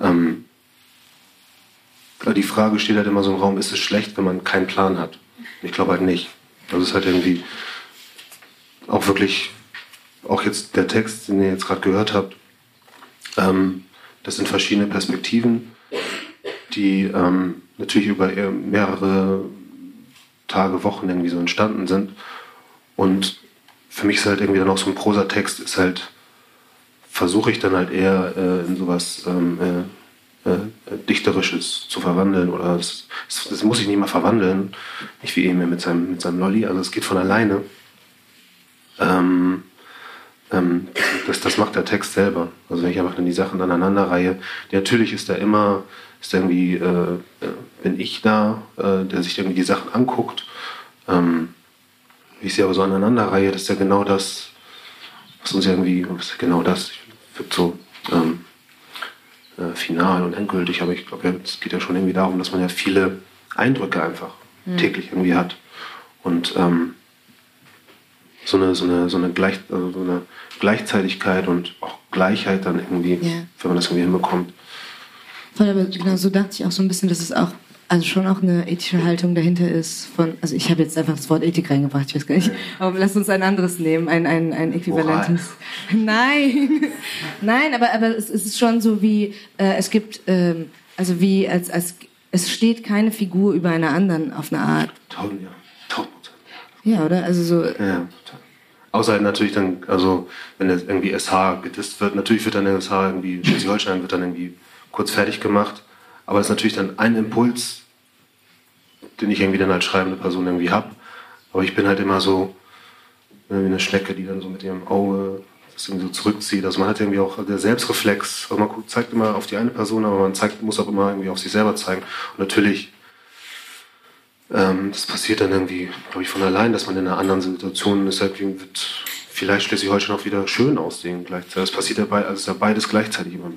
ähm, die Frage steht halt immer so im Raum, ist es schlecht, wenn man keinen Plan hat? Ich glaube halt nicht. Also es ist halt irgendwie auch wirklich, auch jetzt der Text, den ihr jetzt gerade gehört habt, ähm, das sind verschiedene Perspektiven, die ähm, natürlich über mehrere Tage, Wochen irgendwie so entstanden sind. Und für mich ist halt irgendwie dann auch so ein Prosatext, ist halt, versuche ich dann halt eher äh, in sowas ähm, äh, äh, Dichterisches zu verwandeln. Oder das, das, muss ich nicht mal verwandeln. Nicht wie eben mit seinem, mit seinem Lolli, also es geht von alleine. Ähm, ähm, das, das macht der Text selber. Also wenn ich einfach dann die Sachen aneinander reihe, natürlich ist da immer, ist irgendwie, äh, äh, bin ich da, äh, der sich irgendwie die Sachen anguckt. Ähm, wie ich sie aber so aneinander reihe, das ist ja genau das, was uns irgendwie, was genau das, wird so ähm, äh, final und endgültig, aber ich glaube, ja, es geht ja schon irgendwie darum, dass man ja viele Eindrücke einfach mhm. täglich irgendwie hat. Und ähm, so eine, so eine, so eine, Gleich, also so eine Gleichzeitigkeit und auch Gleichheit dann irgendwie, ja. wenn man das irgendwie hinbekommt. Voll, aber genau so dachte ich auch so ein bisschen, dass es auch also schon auch eine ethische Haltung dahinter ist von, also ich habe jetzt einfach das Wort Ethik reingebracht, ich weiß gar nicht, aber lass uns ein anderes nehmen, ein, ein, ein äquivalentes. Moral. Nein, nein, aber, aber es, ist schon so wie, äh, es gibt, ähm, also wie, als, als, es steht keine Figur über einer anderen auf eine Art. Tausend, ja. Ja, oder? Also so. Ja, total. Außer halt natürlich dann, also wenn jetzt irgendwie SH gedisst wird, natürlich wird dann der SH irgendwie, Schleswig-Holstein wird dann irgendwie kurz fertig gemacht. Aber es ist natürlich dann ein Impuls, den ich irgendwie dann als schreibende Person irgendwie habe. Aber ich bin halt immer so ne, wie eine Schnecke, die dann so mit ihrem Auge das irgendwie so zurückzieht. Also man hat irgendwie auch der Selbstreflex. Also man zeigt immer auf die eine Person, aber man zeigt, muss auch immer irgendwie auf sich selber zeigen. Und natürlich, ähm, das passiert dann irgendwie, glaube ich, von allein, dass man in einer anderen Situation ist. Halt, wird vielleicht Schleswig-Holstein auch wieder schön aussehen gleichzeitig. Das passiert ja, bei, also ist ja beides gleichzeitig immer.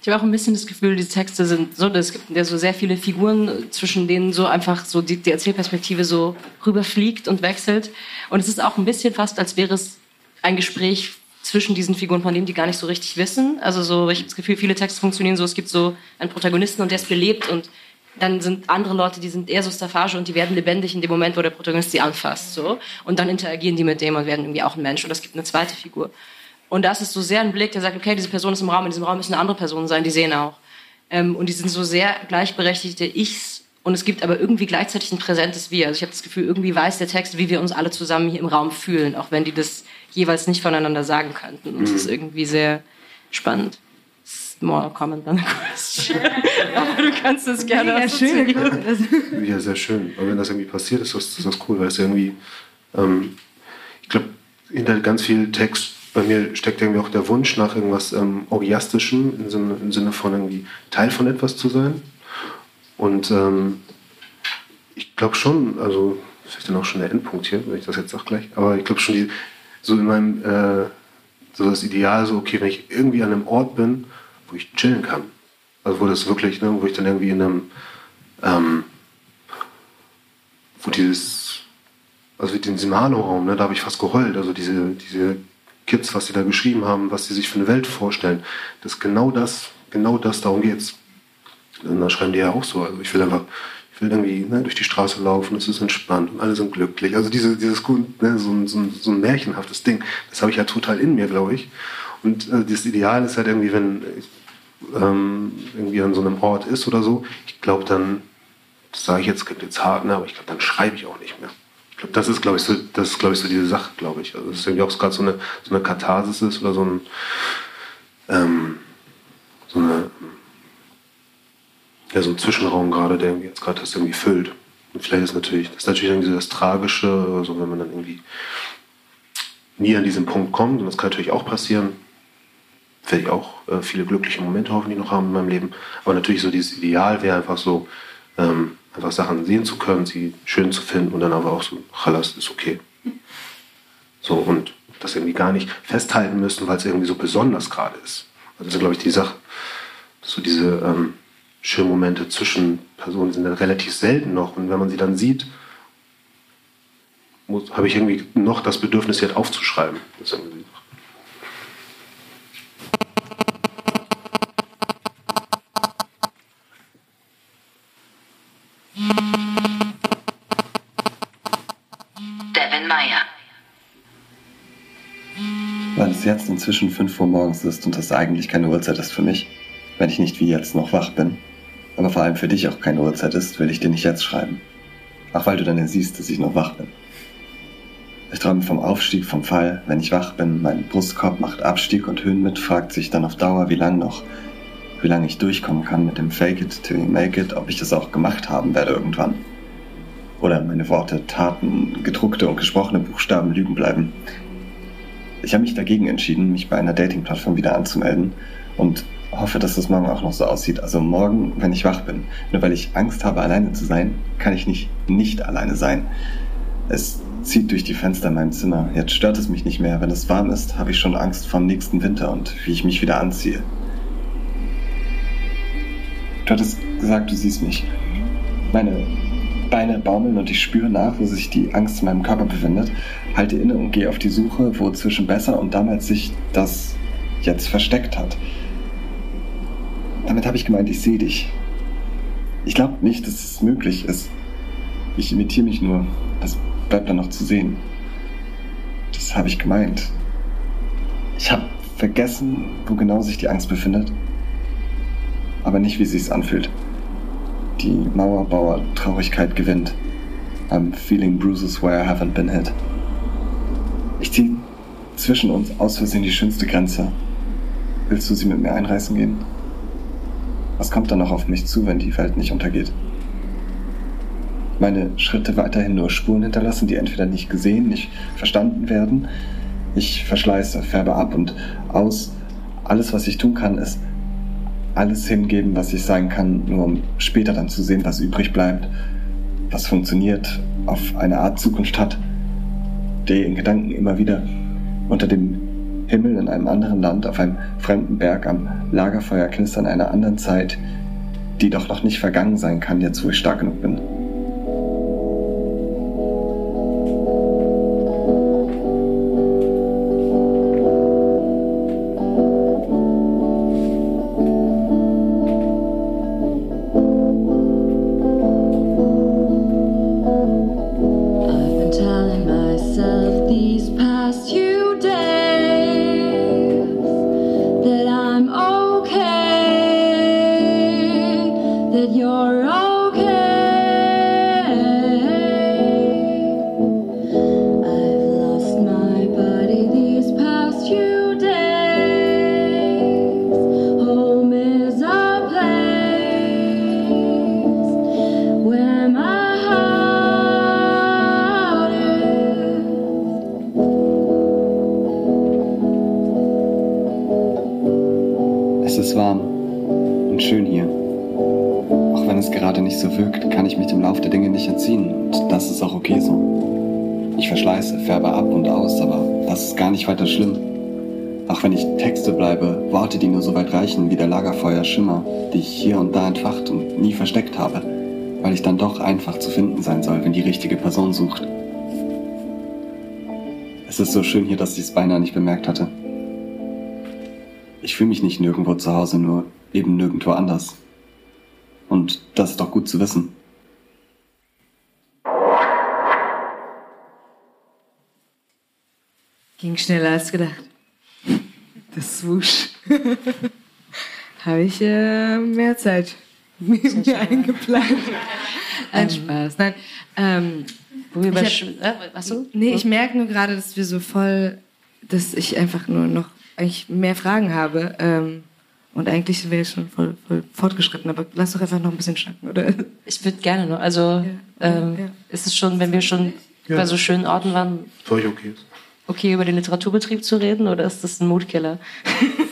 Ich habe auch ein bisschen das Gefühl, die Texte sind so, es gibt ja so sehr viele Figuren, zwischen denen so einfach so die, die Erzählperspektive so rüberfliegt und wechselt. Und es ist auch ein bisschen fast, als wäre es ein Gespräch zwischen diesen Figuren, von denen die gar nicht so richtig wissen. Also so, ich habe das Gefühl, viele Texte funktionieren so, es gibt so einen Protagonisten und der ist belebt und dann sind andere Leute, die sind eher so Staffage und die werden lebendig in dem Moment, wo der Protagonist sie anfasst, so. Und dann interagieren die mit dem und werden irgendwie auch ein Mensch. Und es gibt eine zweite Figur. Und das ist so sehr ein Blick, der sagt, okay, diese Person ist im Raum, in diesem Raum müssen andere Personen sein, die sehen auch. Ähm, und die sind so sehr gleichberechtigte Ichs. Und es gibt aber irgendwie gleichzeitig ein präsentes Wir. Also ich habe das Gefühl, irgendwie weiß der Text, wie wir uns alle zusammen hier im Raum fühlen, auch wenn die das jeweils nicht voneinander sagen könnten. Und es ist irgendwie sehr spannend. More comment than a question. aber du kannst es gerne ja, schön. ja, sehr schön. Aber wenn das irgendwie passiert, ist das, ist das cool, weil es irgendwie, ähm, ich glaube, hinter ganz viel Text bei mir steckt irgendwie auch der Wunsch nach irgendwas ähm, Orgiastischem im Sinne, im Sinne von irgendwie Teil von etwas zu sein. Und ähm, ich glaube schon, also vielleicht dann auch schon der Endpunkt hier, wenn ich das jetzt sage gleich, aber ich glaube schon, die, so in meinem, äh, so das Ideal, so okay, wenn ich irgendwie an einem Ort bin, wo ich chillen kann. Also wo das wirklich, ne, wo ich dann irgendwie in einem, ähm, wo dieses, also in diesem Halo-Raum, ne, da habe ich fast geheult, also diese, diese Kids, was sie da geschrieben haben, was sie sich für eine Welt vorstellen. Das genau das, genau das, darum geht's. Und dann schreiben die ja auch so. Also ich will einfach, ich will irgendwie ne, durch die Straße laufen, es ist entspannt und alle sind glücklich. Also diese, dieses ne, so, so, so ein märchenhaftes Ding, das habe ich ja total in mir, glaube ich. Und äh, das Ideal ist halt irgendwie, wenn ähm, irgendwie an so einem Ort ist oder so, ich glaube dann, das sage ich jetzt, klingt jetzt hart, ne, aber ich glaube, dann schreibe ich auch nicht mehr. Ich glaube, das ist, glaube ich, so, das ist, glaube ich, so diese Sache, glaube ich. Also, dass es irgendwie auch gerade so eine, so eine Katharsis ist oder so ein, ähm, so eine, ja, so ein Zwischenraum gerade, der irgendwie jetzt gerade das irgendwie füllt. Und vielleicht ist natürlich, das ist natürlich irgendwie das Tragische, also wenn man dann irgendwie nie an diesen Punkt kommt, und das kann natürlich auch passieren. Werde ich auch äh, viele glückliche Momente hoffentlich noch haben in meinem Leben. Aber natürlich so dieses Ideal wäre einfach so, ähm, einfach Sachen sehen zu können, sie schön zu finden und dann aber auch so, Chalas ist okay. So und das irgendwie gar nicht festhalten müssen, weil es irgendwie so besonders gerade ist. Also glaube ich, die Sache. So diese ähm, schönen Momente zwischen Personen sind dann relativ selten noch. Und wenn man sie dann sieht, habe ich irgendwie noch das Bedürfnis, sie halt aufzuschreiben. Das ist irgendwie Devin Meyer. Weil es jetzt inzwischen 5 Uhr morgens ist und das eigentlich keine Uhrzeit ist für mich, wenn ich nicht wie jetzt noch wach bin, aber vor allem für dich auch keine Uhrzeit ist, will ich dir nicht jetzt schreiben. Ach, weil du dann ja siehst, dass ich noch wach bin. Ich träume vom Aufstieg, vom Fall. Wenn ich wach bin, mein Brustkorb macht Abstieg und Höhen mit, fragt sich dann auf Dauer, wie lang noch, wie lange ich durchkommen kann mit dem Fake it till you make it, ob ich das auch gemacht haben werde irgendwann. Oder meine Worte, Taten, gedruckte und gesprochene Buchstaben lügen bleiben. Ich habe mich dagegen entschieden, mich bei einer Dating-Plattform wieder anzumelden und hoffe, dass das morgen auch noch so aussieht. Also morgen, wenn ich wach bin. Nur weil ich Angst habe, alleine zu sein, kann ich nicht nicht alleine sein. Es zieht durch die Fenster in meinem Zimmer. Jetzt stört es mich nicht mehr. Wenn es warm ist, habe ich schon Angst vor dem nächsten Winter und wie ich mich wieder anziehe. Du hattest gesagt, du siehst mich. Meine Beine baumeln und ich spüre nach, wo sich die Angst in meinem Körper befindet. Halte inne und gehe auf die Suche, wo zwischen besser und damals sich das jetzt versteckt hat. Damit habe ich gemeint, ich sehe dich. Ich glaube nicht, dass es möglich ist. Ich imitiere mich nur. Das bleibt dann noch zu sehen. Das habe ich gemeint. Ich habe vergessen, wo genau sich die Angst befindet, aber nicht, wie sie es anfühlt. Die Mauerbauer-Traurigkeit gewinnt. I'm feeling bruises where I haven't been hit. Ich ziehe zwischen uns aus Versehen die schönste Grenze. Willst du sie mit mir einreißen gehen? Was kommt dann noch auf mich zu, wenn die Welt nicht untergeht? Meine Schritte weiterhin nur Spuren hinterlassen, die entweder nicht gesehen, nicht verstanden werden. Ich verschleiße, färbe ab und aus. Alles, was ich tun kann, ist alles hingeben, was ich sagen kann, nur um später dann zu sehen, was übrig bleibt, was funktioniert, auf eine Art Zukunft hat, die in Gedanken immer wieder unter dem Himmel in einem anderen Land, auf einem fremden Berg, am Lagerfeuer knistern einer anderen Zeit, die doch noch nicht vergangen sein kann, jetzt wo ich stark genug bin. Reichen wie der Lagerfeuerschimmer, die ich hier und da entfacht und nie versteckt habe, weil ich dann doch einfach zu finden sein soll, wenn die richtige Person sucht. Es ist so schön hier, dass ich es beinahe nicht bemerkt hatte. Ich fühle mich nicht nirgendwo zu Hause, nur eben nirgendwo anders. Und das ist doch gut zu wissen. Ging schneller als gedacht. Das Swoosh. Habe ich äh, mehr Zeit mir mir eingeplant. Nein, Spaß. Nein, ähm, Wo wir bei ich äh, was so? Nee, ich merke nur gerade, dass wir so voll, dass ich einfach nur noch eigentlich mehr Fragen habe. Ähm, und eigentlich sind wir jetzt schon voll, voll fortgeschritten, aber lass doch einfach noch ein bisschen schnacken, oder? Ich würde gerne nur. Also ähm, ja. ist es schon, wenn wir schon Ja. bei so schönen Orten waren, Für euch okay okay, über den Literaturbetrieb zu reden oder ist das ein Mutkiller?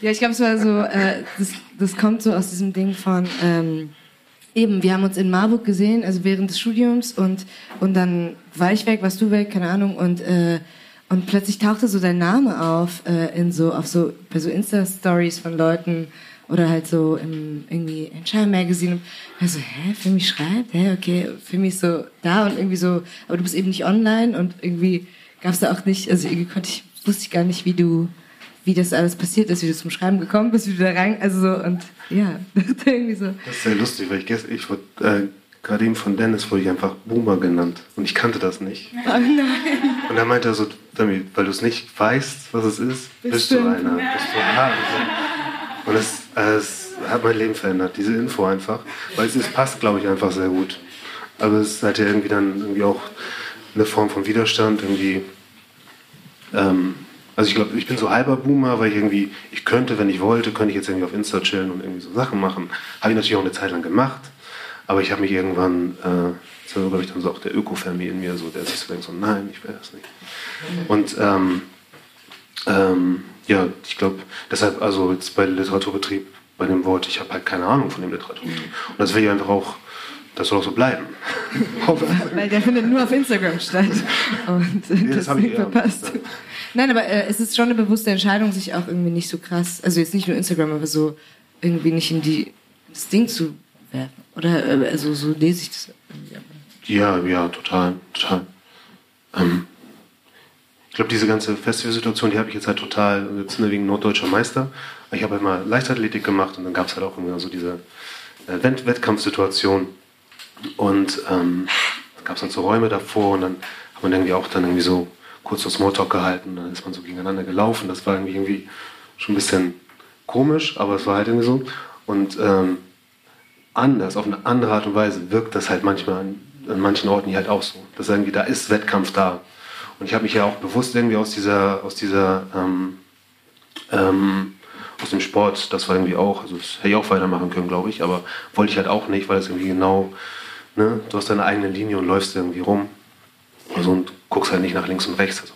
Ja, ich glaube, es war so, äh, das, das kommt so aus diesem Ding von, ähm, eben, wir haben uns in Marburg gesehen, also während des Studiums und, und dann war ich weg, warst du weg, keine Ahnung, und, äh, und plötzlich tauchte so dein Name auf, äh, in so, auf so, bei so Insta-Stories von Leuten oder halt so im, irgendwie in Shine Magazine. Und ich so, hä, Fimi schreibt? Hä, okay, Fimi ist so da und irgendwie so, aber du bist eben nicht online und irgendwie gab's da auch nicht, also irgendwie konnte ich, wusste ich gar nicht, wie du, wie das alles passiert ist, wie du zum Schreiben gekommen bist, wie du da rein, also so und ja, irgendwie so. Das ist sehr lustig, weil ich gestern, ich wurde äh, gerade eben von Dennis wurde ich einfach Boomer genannt und ich kannte das nicht. Oh nein. Und er meinte er so, weil du es nicht weißt, was es ist, bist du Bestimmt. einer. Bist du einer. Und es, äh, es hat mein Leben verändert, diese Info einfach. Weil es, es passt, glaube ich, einfach sehr gut. Aber es hat ja irgendwie dann irgendwie auch eine Form von Widerstand, irgendwie. Ähm, also ich glaube, ich bin so halber Boomer, weil ich irgendwie, ich könnte, wenn ich wollte, könnte ich jetzt irgendwie auf Insta chillen und irgendwie so Sachen machen. Habe ich natürlich auch eine Zeit lang gemacht. Aber ich habe mich irgendwann, äh, das war glaube ich dann so auch der Öko-Family in mir, so, der sich so denkt, so nein, ich will das nicht. Und ähm, ähm, ja, ich glaube, deshalb, also jetzt bei Literaturbetrieb, bei dem Wort, ich habe halt keine Ahnung von dem Literaturbetrieb. Und das will ich einfach auch, das soll auch so bleiben. Weil der findet nur auf Instagram statt. Und äh, das deswegen verpasst. Nein, aber äh, es ist schon eine bewusste Entscheidung, sich auch irgendwie nicht so krass, also jetzt nicht nur Instagram, aber so irgendwie nicht in die das Ding zu werfen. Oder äh, also so lese ich das irgendwie. Ja, ja, total, total. Ähm, ich glaube, diese ganze Festivalsituation, die habe ich jetzt halt total, jetzt sind wir wegen norddeutscher Meister. Ich habe halt mal Leichtathletik gemacht und dann gab es halt auch immer so diese äh, Wett Wettkampfsituation. Und ähm, dann gab es halt so Räume davor und dann hat man irgendwie auch dann irgendwie so kurz so Smalltalk gehalten, dann ist man so gegeneinander gelaufen. Das war irgendwie, irgendwie schon ein bisschen komisch, aber es war halt irgendwie so. Und ähm, anders, auf eine andere Art und Weise wirkt das halt manchmal an, an manchen Orten hier halt auch so. Das ist irgendwie, da ist Wettkampf da. Und ich habe mich ja auch bewusst irgendwie aus dieser, aus dieser, ähm, ähm, aus dem Sport, das war irgendwie auch, also das hätte ich auch weitermachen können, glaube ich, aber wollte ich halt auch nicht, weil es irgendwie genau, ne, du hast deine eigene Linie und läufst irgendwie rum. Also und guckst halt nicht nach links und rechts. Also,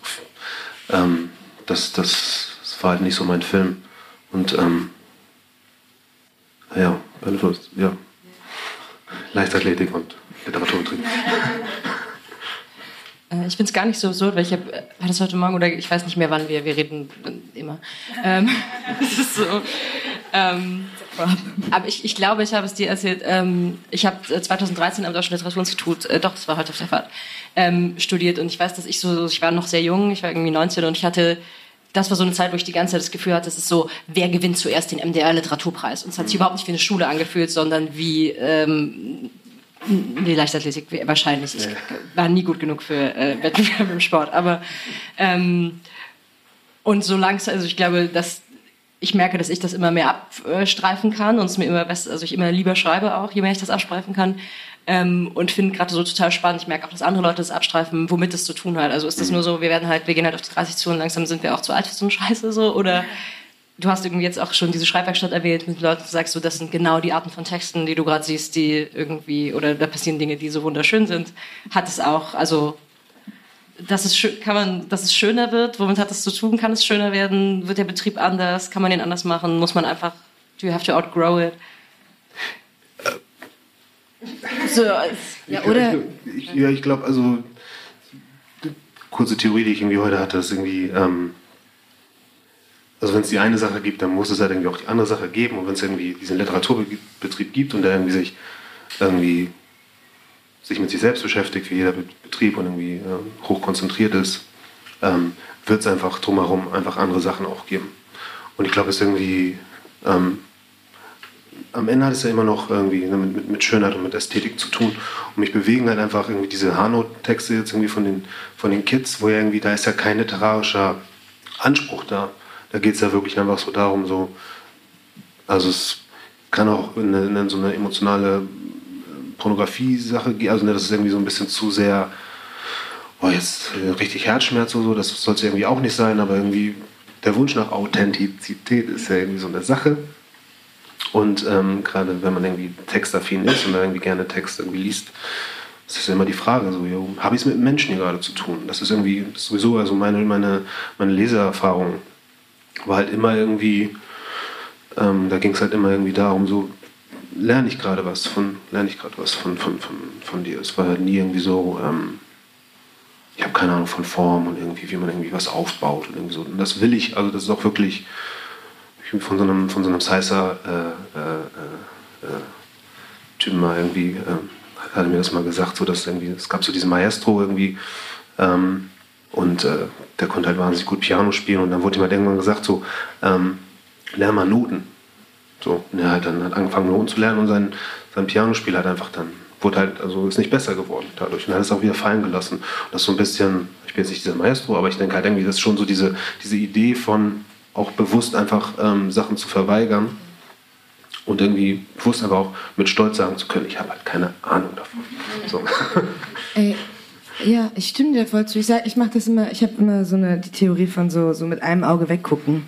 ähm, das, das, das war halt nicht so mein Film. Und ähm, ja, Benefits, ja. Leichtathletik und Literaturbetrieb. Äh, Ich finde es gar nicht so absurd, weil ich habe, war das heute Morgen oder ich weiß nicht mehr wann wir, wir reden immer. Ähm, es ist so. Ähm, aber ich, ich glaube, ich habe es dir erzählt. Ähm, ich habe äh, 2013 am Deutschen Literaturinstitut, äh, doch, das war heute auf der Fahrt, ähm, studiert und ich weiß, dass ich so, ich war noch sehr jung, ich war irgendwie 19 und ich hatte das war so eine Zeit, wo ich die ganze Zeit das Gefühl hatte, es ist so, wer gewinnt zuerst den MDR-Literaturpreis? Und es hat sich überhaupt nicht wie eine Schule angefühlt, sondern wie ähm, die Leichtathletik wahrscheinlich. Ich war nie gut genug für äh, Wettbewerbe im Sport. Aber ähm, und so langsam, also ich glaube, dass ich merke, dass ich das immer mehr abstreifen kann und es mir immer besser, also ich immer lieber schreibe auch, je mehr ich das abstreifen kann. Ähm, und finde gerade so total spannend. Ich merke auch, dass andere Leute das abstreifen, womit das zu tun hat. Also ist das nur so, wir werden halt, wir gehen halt auf die 30 zu und langsam sind wir auch zu alt für so eine Scheiße so oder du hast irgendwie jetzt auch schon diese Schreibwerkstatt erwähnt mit Leuten, du sagst so, das sind genau die Arten von Texten, die du gerade siehst, die irgendwie, oder da passieren Dinge, die so wunderschön sind. Hat es auch, also, dass es, kann man, dass es schöner wird, womit hat es zu tun? Kann es schöner werden? Wird der Betrieb anders? Kann man den anders machen? Muss man einfach, do you have to outgrow it? So, Ja, oder Ich, ja, ich glaube, also die kurze Theorie, die ich irgendwie heute hatte, ist irgendwie, ähm, also wenn es die eine Sache gibt, dann muss es halt irgendwie auch die andere Sache geben. Und wenn es irgendwie diesen Literaturbetrieb gibt und der irgendwie sich irgendwie sich mit sich selbst beschäftigt, wie jeder Be- Betrieb und irgendwie ähm, hoch konzentriert ist, ähm, wird es einfach drumherum einfach andere Sachen auch geben. Und ich glaube, es ist irgendwie ähm, am Ende hat es ja immer noch irgendwie ne, mit, mit, Schönheit und mit Ästhetik zu tun. Und mich bewegen halt einfach irgendwie diese Hanno-Texte jetzt irgendwie von den, von den Kids, wo ja irgendwie, da ist ja kein literarischer Anspruch da. Da geht es ja wirklich einfach so darum, so, also es kann auch in, in so eine emotionale äh, Pornografie-Sache gehen, also ne, das ist irgendwie so ein bisschen zu sehr, oh, jetzt äh, richtig Herzschmerz oder so, das soll es irgendwie auch nicht sein, aber irgendwie der Wunsch nach Authentizität ist ja irgendwie so eine Sache. Und ähm, gerade wenn man irgendwie textaffin ist und irgendwie gerne Text irgendwie liest, ist das ja immer die Frage, so, habe ich es mit Menschen hier gerade zu tun? Das ist irgendwie das ist sowieso, also meine, meine, meine Leseerfahrung aber halt immer irgendwie, ähm, da ging es halt immer irgendwie darum, so lerne ich gerade was von, lerne ich gerade was von, von, von, von dir. Es war nie irgendwie so, ähm, ich habe keine Ahnung von Form und irgendwie, wie man irgendwie was aufbaut und irgendwie so. Und das will ich, also das ist auch wirklich ich bin von so einem, von so einem Sizer äh, äh, äh, Typen mal irgendwie, äh, hat er mir das mal gesagt, so dass irgendwie, es gab so diesen Maestro irgendwie ähm, und äh, der konnte halt wahnsinnig gut Piano spielen und dann wurde ihm halt irgendwann gesagt, so, ähm, lern mal Noten. So, und er hat dann hat angefangen zu lernen und sein, sein Pianospiel hat einfach dann, wurde halt, also ist nicht besser geworden dadurch und hat es auch wieder fallen gelassen. Und das ist so ein bisschen, ich bin jetzt nicht dieser Maestro, aber ich denke halt irgendwie, das ist schon so diese, diese Idee von auch bewusst einfach ähm, Sachen zu verweigern und irgendwie bewusst einfach auch mit Stolz sagen zu können, ich habe halt keine Ahnung davon. So. Ey, ja, ich stimme dir voll zu. Ich ich mache das immer, ich habe immer so eine die Theorie von so so mit einem Auge weggucken.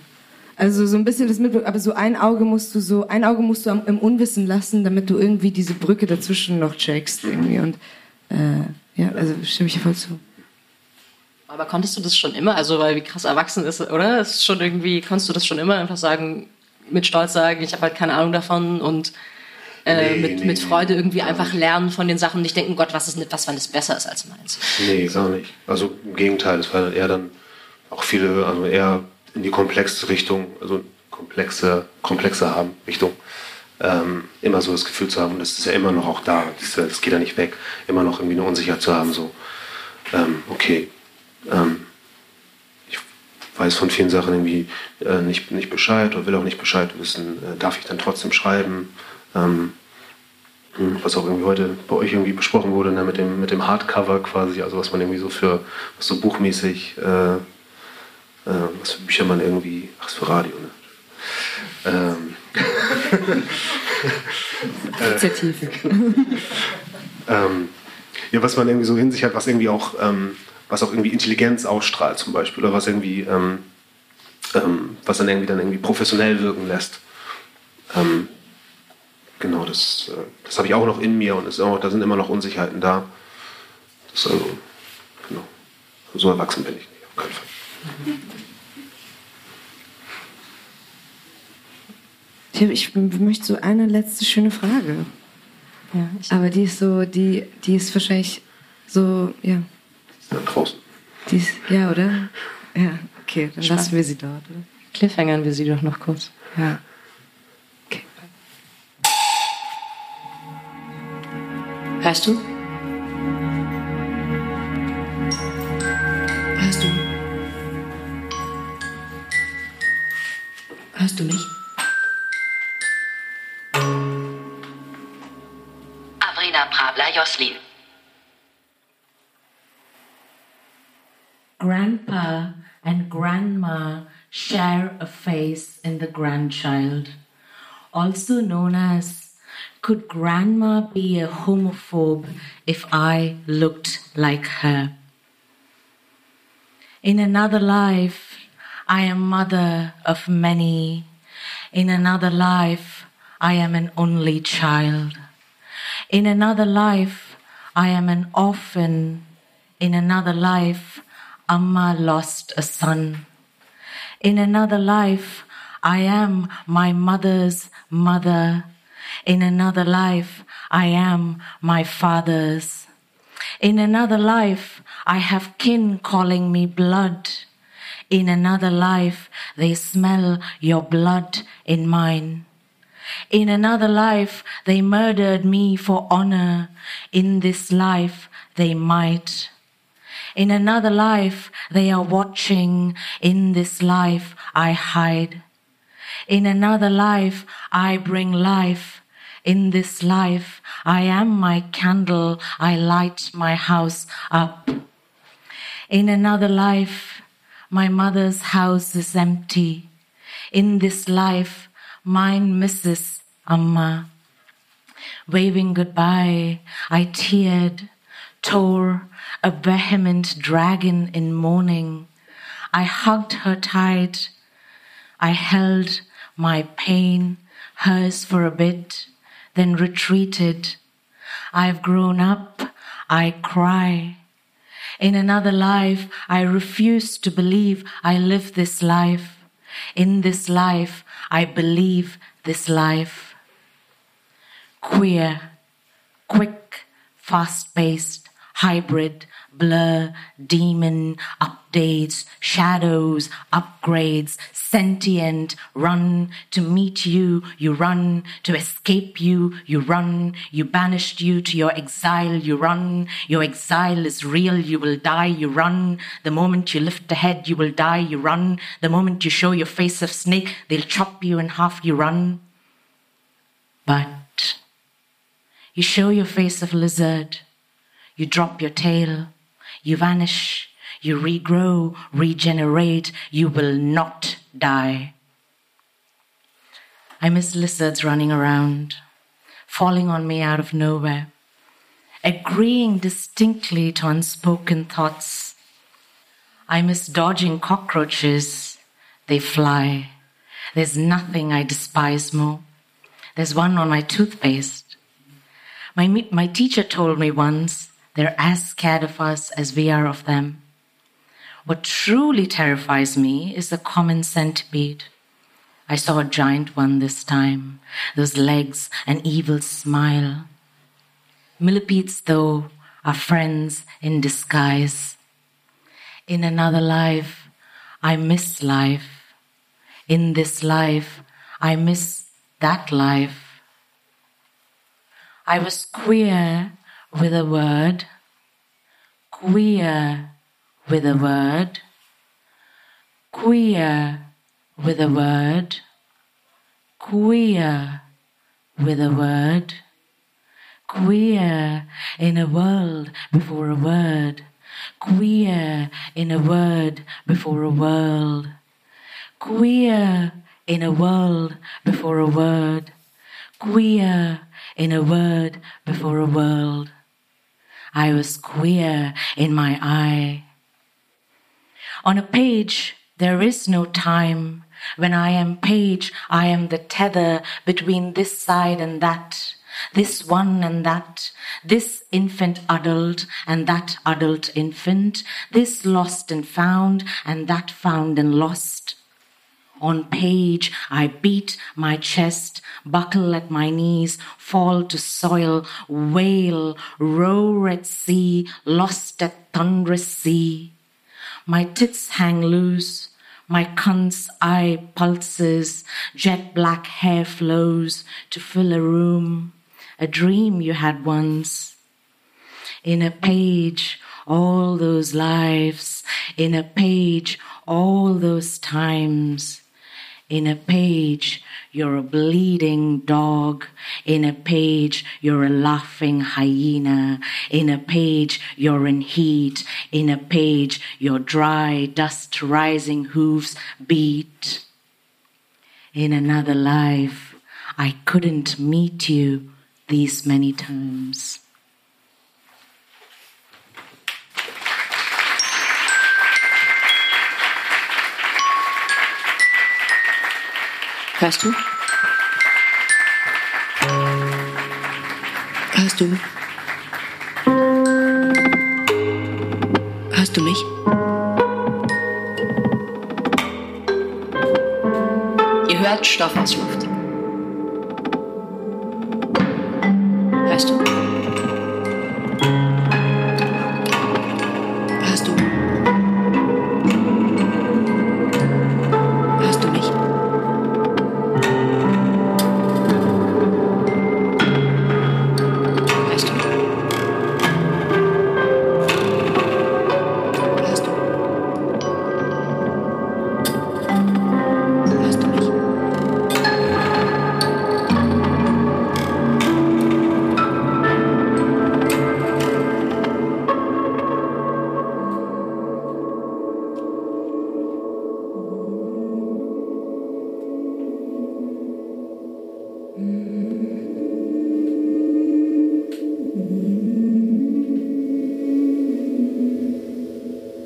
Also so ein bisschen das mit, aber so ein Auge musst du so ein Auge musst du am, im Unwissen lassen, damit du irgendwie diese Brücke dazwischen noch checkst irgendwie und äh, ja, also stimme ich dir voll zu. Aber konntest du das schon immer? Also, weil wie krass erwachsen ist, oder? Das ist schon irgendwie, konntest du das schon immer einfach sagen, mit Stolz sagen, ich habe halt keine Ahnung davon und äh, Nee, mit, nee, mit Freude irgendwie einfach lernen von den Sachen, nicht denken, Gott, was ist nicht, was, wenn es besser ist als meins. Nee, gar nicht. Also im Gegenteil, es war dann eher dann auch viele, also eher in die komplexe Richtung, also komplexe, komplexe haben Richtung. Ähm, immer so das Gefühl zu haben, und das ist ja immer noch auch da, das, das geht ja nicht weg, immer noch irgendwie eine Unsicherheit zu haben, so, ähm, okay, ähm, ich weiß von vielen Sachen irgendwie äh, nicht, nicht Bescheid oder will auch nicht Bescheid wissen, äh, darf ich dann trotzdem schreiben? Ähm, hm, was auch irgendwie heute bei euch irgendwie besprochen wurde, ne, mit, dem, mit dem Hardcover quasi, also was man irgendwie so für, was so buchmäßig, äh, was für Bücher man irgendwie, ach, ist für Radio, ne? Ähm, ähm, ja, was man irgendwie so in sich hat, was irgendwie auch, ähm, was auch irgendwie Intelligenz ausstrahlt zum Beispiel, oder was irgendwie, ähm, ähm, was dann irgendwie dann irgendwie professionell wirken lässt. Ähm, genau, das, äh, das habe ich auch noch in mir und ist auch, da sind immer noch Unsicherheiten da. Das, also, genau. So erwachsen bin ich nicht, auf keinen Fall. Ich, hab- ich möchte so eine letzte schöne Frage. Ja, Aber die ist so, die, die ist wahrscheinlich so, ja. Da draußen. Die ist, ja, oder? Ja, okay, dann Spannend. lassen wir sie dort. Oder? Cliffhangern wir sie doch noch kurz. Ja. Hörst du? Hörst du mich? Avrina Prabla Joslin. Grandpa and grandma share a face in the grandchild, also known as Could grandma be a homophobe if I looked like her? In another life, I am mother of many. In another life, I am an only child. In another life, I am an orphan. In another life, Amma lost a son. In another life, I am my mother's mother. In another life, I am my father's. In another life, I have kin calling me blood. In another life, they smell your blood in mine. In another life, they murdered me for honor. In this life, they might. In another life, they are watching. In this life, I hide. In another life, I bring life. In this life, I am my candle. I light my house up. In another life, my mother's house is empty. In this life, mine misses Amma. Waving goodbye, I teared, tore a vehement dragon in mourning. I hugged her tight. I held my pain, hers for a bit, then retreated. I've grown up, I cry. In another life, I refuse to believe I live this life. In this life, I believe this life. Queer, quick, fast paced, hybrid, blur, demon, updates, shadows, upgrades, sentient, run to meet you, you run to escape you, you run, you banished you to your exile, you run, your exile is real, you will die, you run, the moment you lift the head, you will die, you run, the moment you show your face of snake, they'll chop you in half, you run. But you show your face of lizard, you drop your tail, you vanish, you regrow, regenerate, you will not die. I miss lizards running around, falling on me out of nowhere, agreeing distinctly to unspoken thoughts. I miss dodging cockroaches, they fly. There's nothing I despise more. There's one on my toothpaste. My, my teacher told me once they're as scared of us as we are of them. What truly terrifies me is the common centipede. I saw a giant one this time, those legs, an evil smile. Millipedes, though, are friends in disguise. In another life, I miss life. In this life, I miss that life. I was queer with a word, queer with a word, queer with a word, queer with a word, queer in a world before a word, queer in a word before a world, queer in a world before a word, queer in a word before a world. I was queer in my eye. On a page, there is no time. When I am page, I am the tether between this side and that, this one and that, this infant adult and that adult infant, this lost and found and that found and lost. On page, I beat my chest, buckle at my knees, fall to soil, wail, roar at sea, lost at thunderous sea. My tits hang loose, my cunt's eye pulses, jet black hair flows to fill a room, a dream you had once. In a page, all those lives, in a page, all those times. In a page, you're a bleeding dog. In a page, you're a laughing hyena. In a page, you're in heat. In a page, your dry, dust rising hooves beat. In another life, I couldn't meet you these many times. Hörst du? Hörst du? Hörst du mich? Ihr hört Stoffausluft. Hörst du?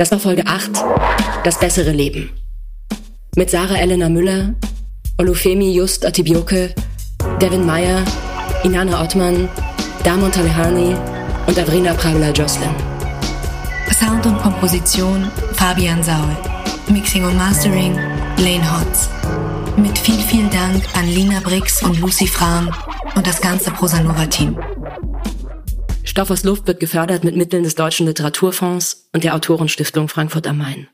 Das war Folge 8, Das bessere Leben. Mit Sarah Elena Müller, Olufemi Just Atibioke, Devin Meyer, Inanna Ottmann, Damon Talehani und Avrina Pravla Jocelyn. Sound und Komposition Fabian Saul. Mixing und Mastering Lane Hotz. Mit viel, viel Dank an Lina Brix und Lucy Frahm und das ganze Prosanova-Team. Stoff aus Luft wird gefördert mit Mitteln des Deutschen Literaturfonds und der Autorenstiftung Frankfurt am Main.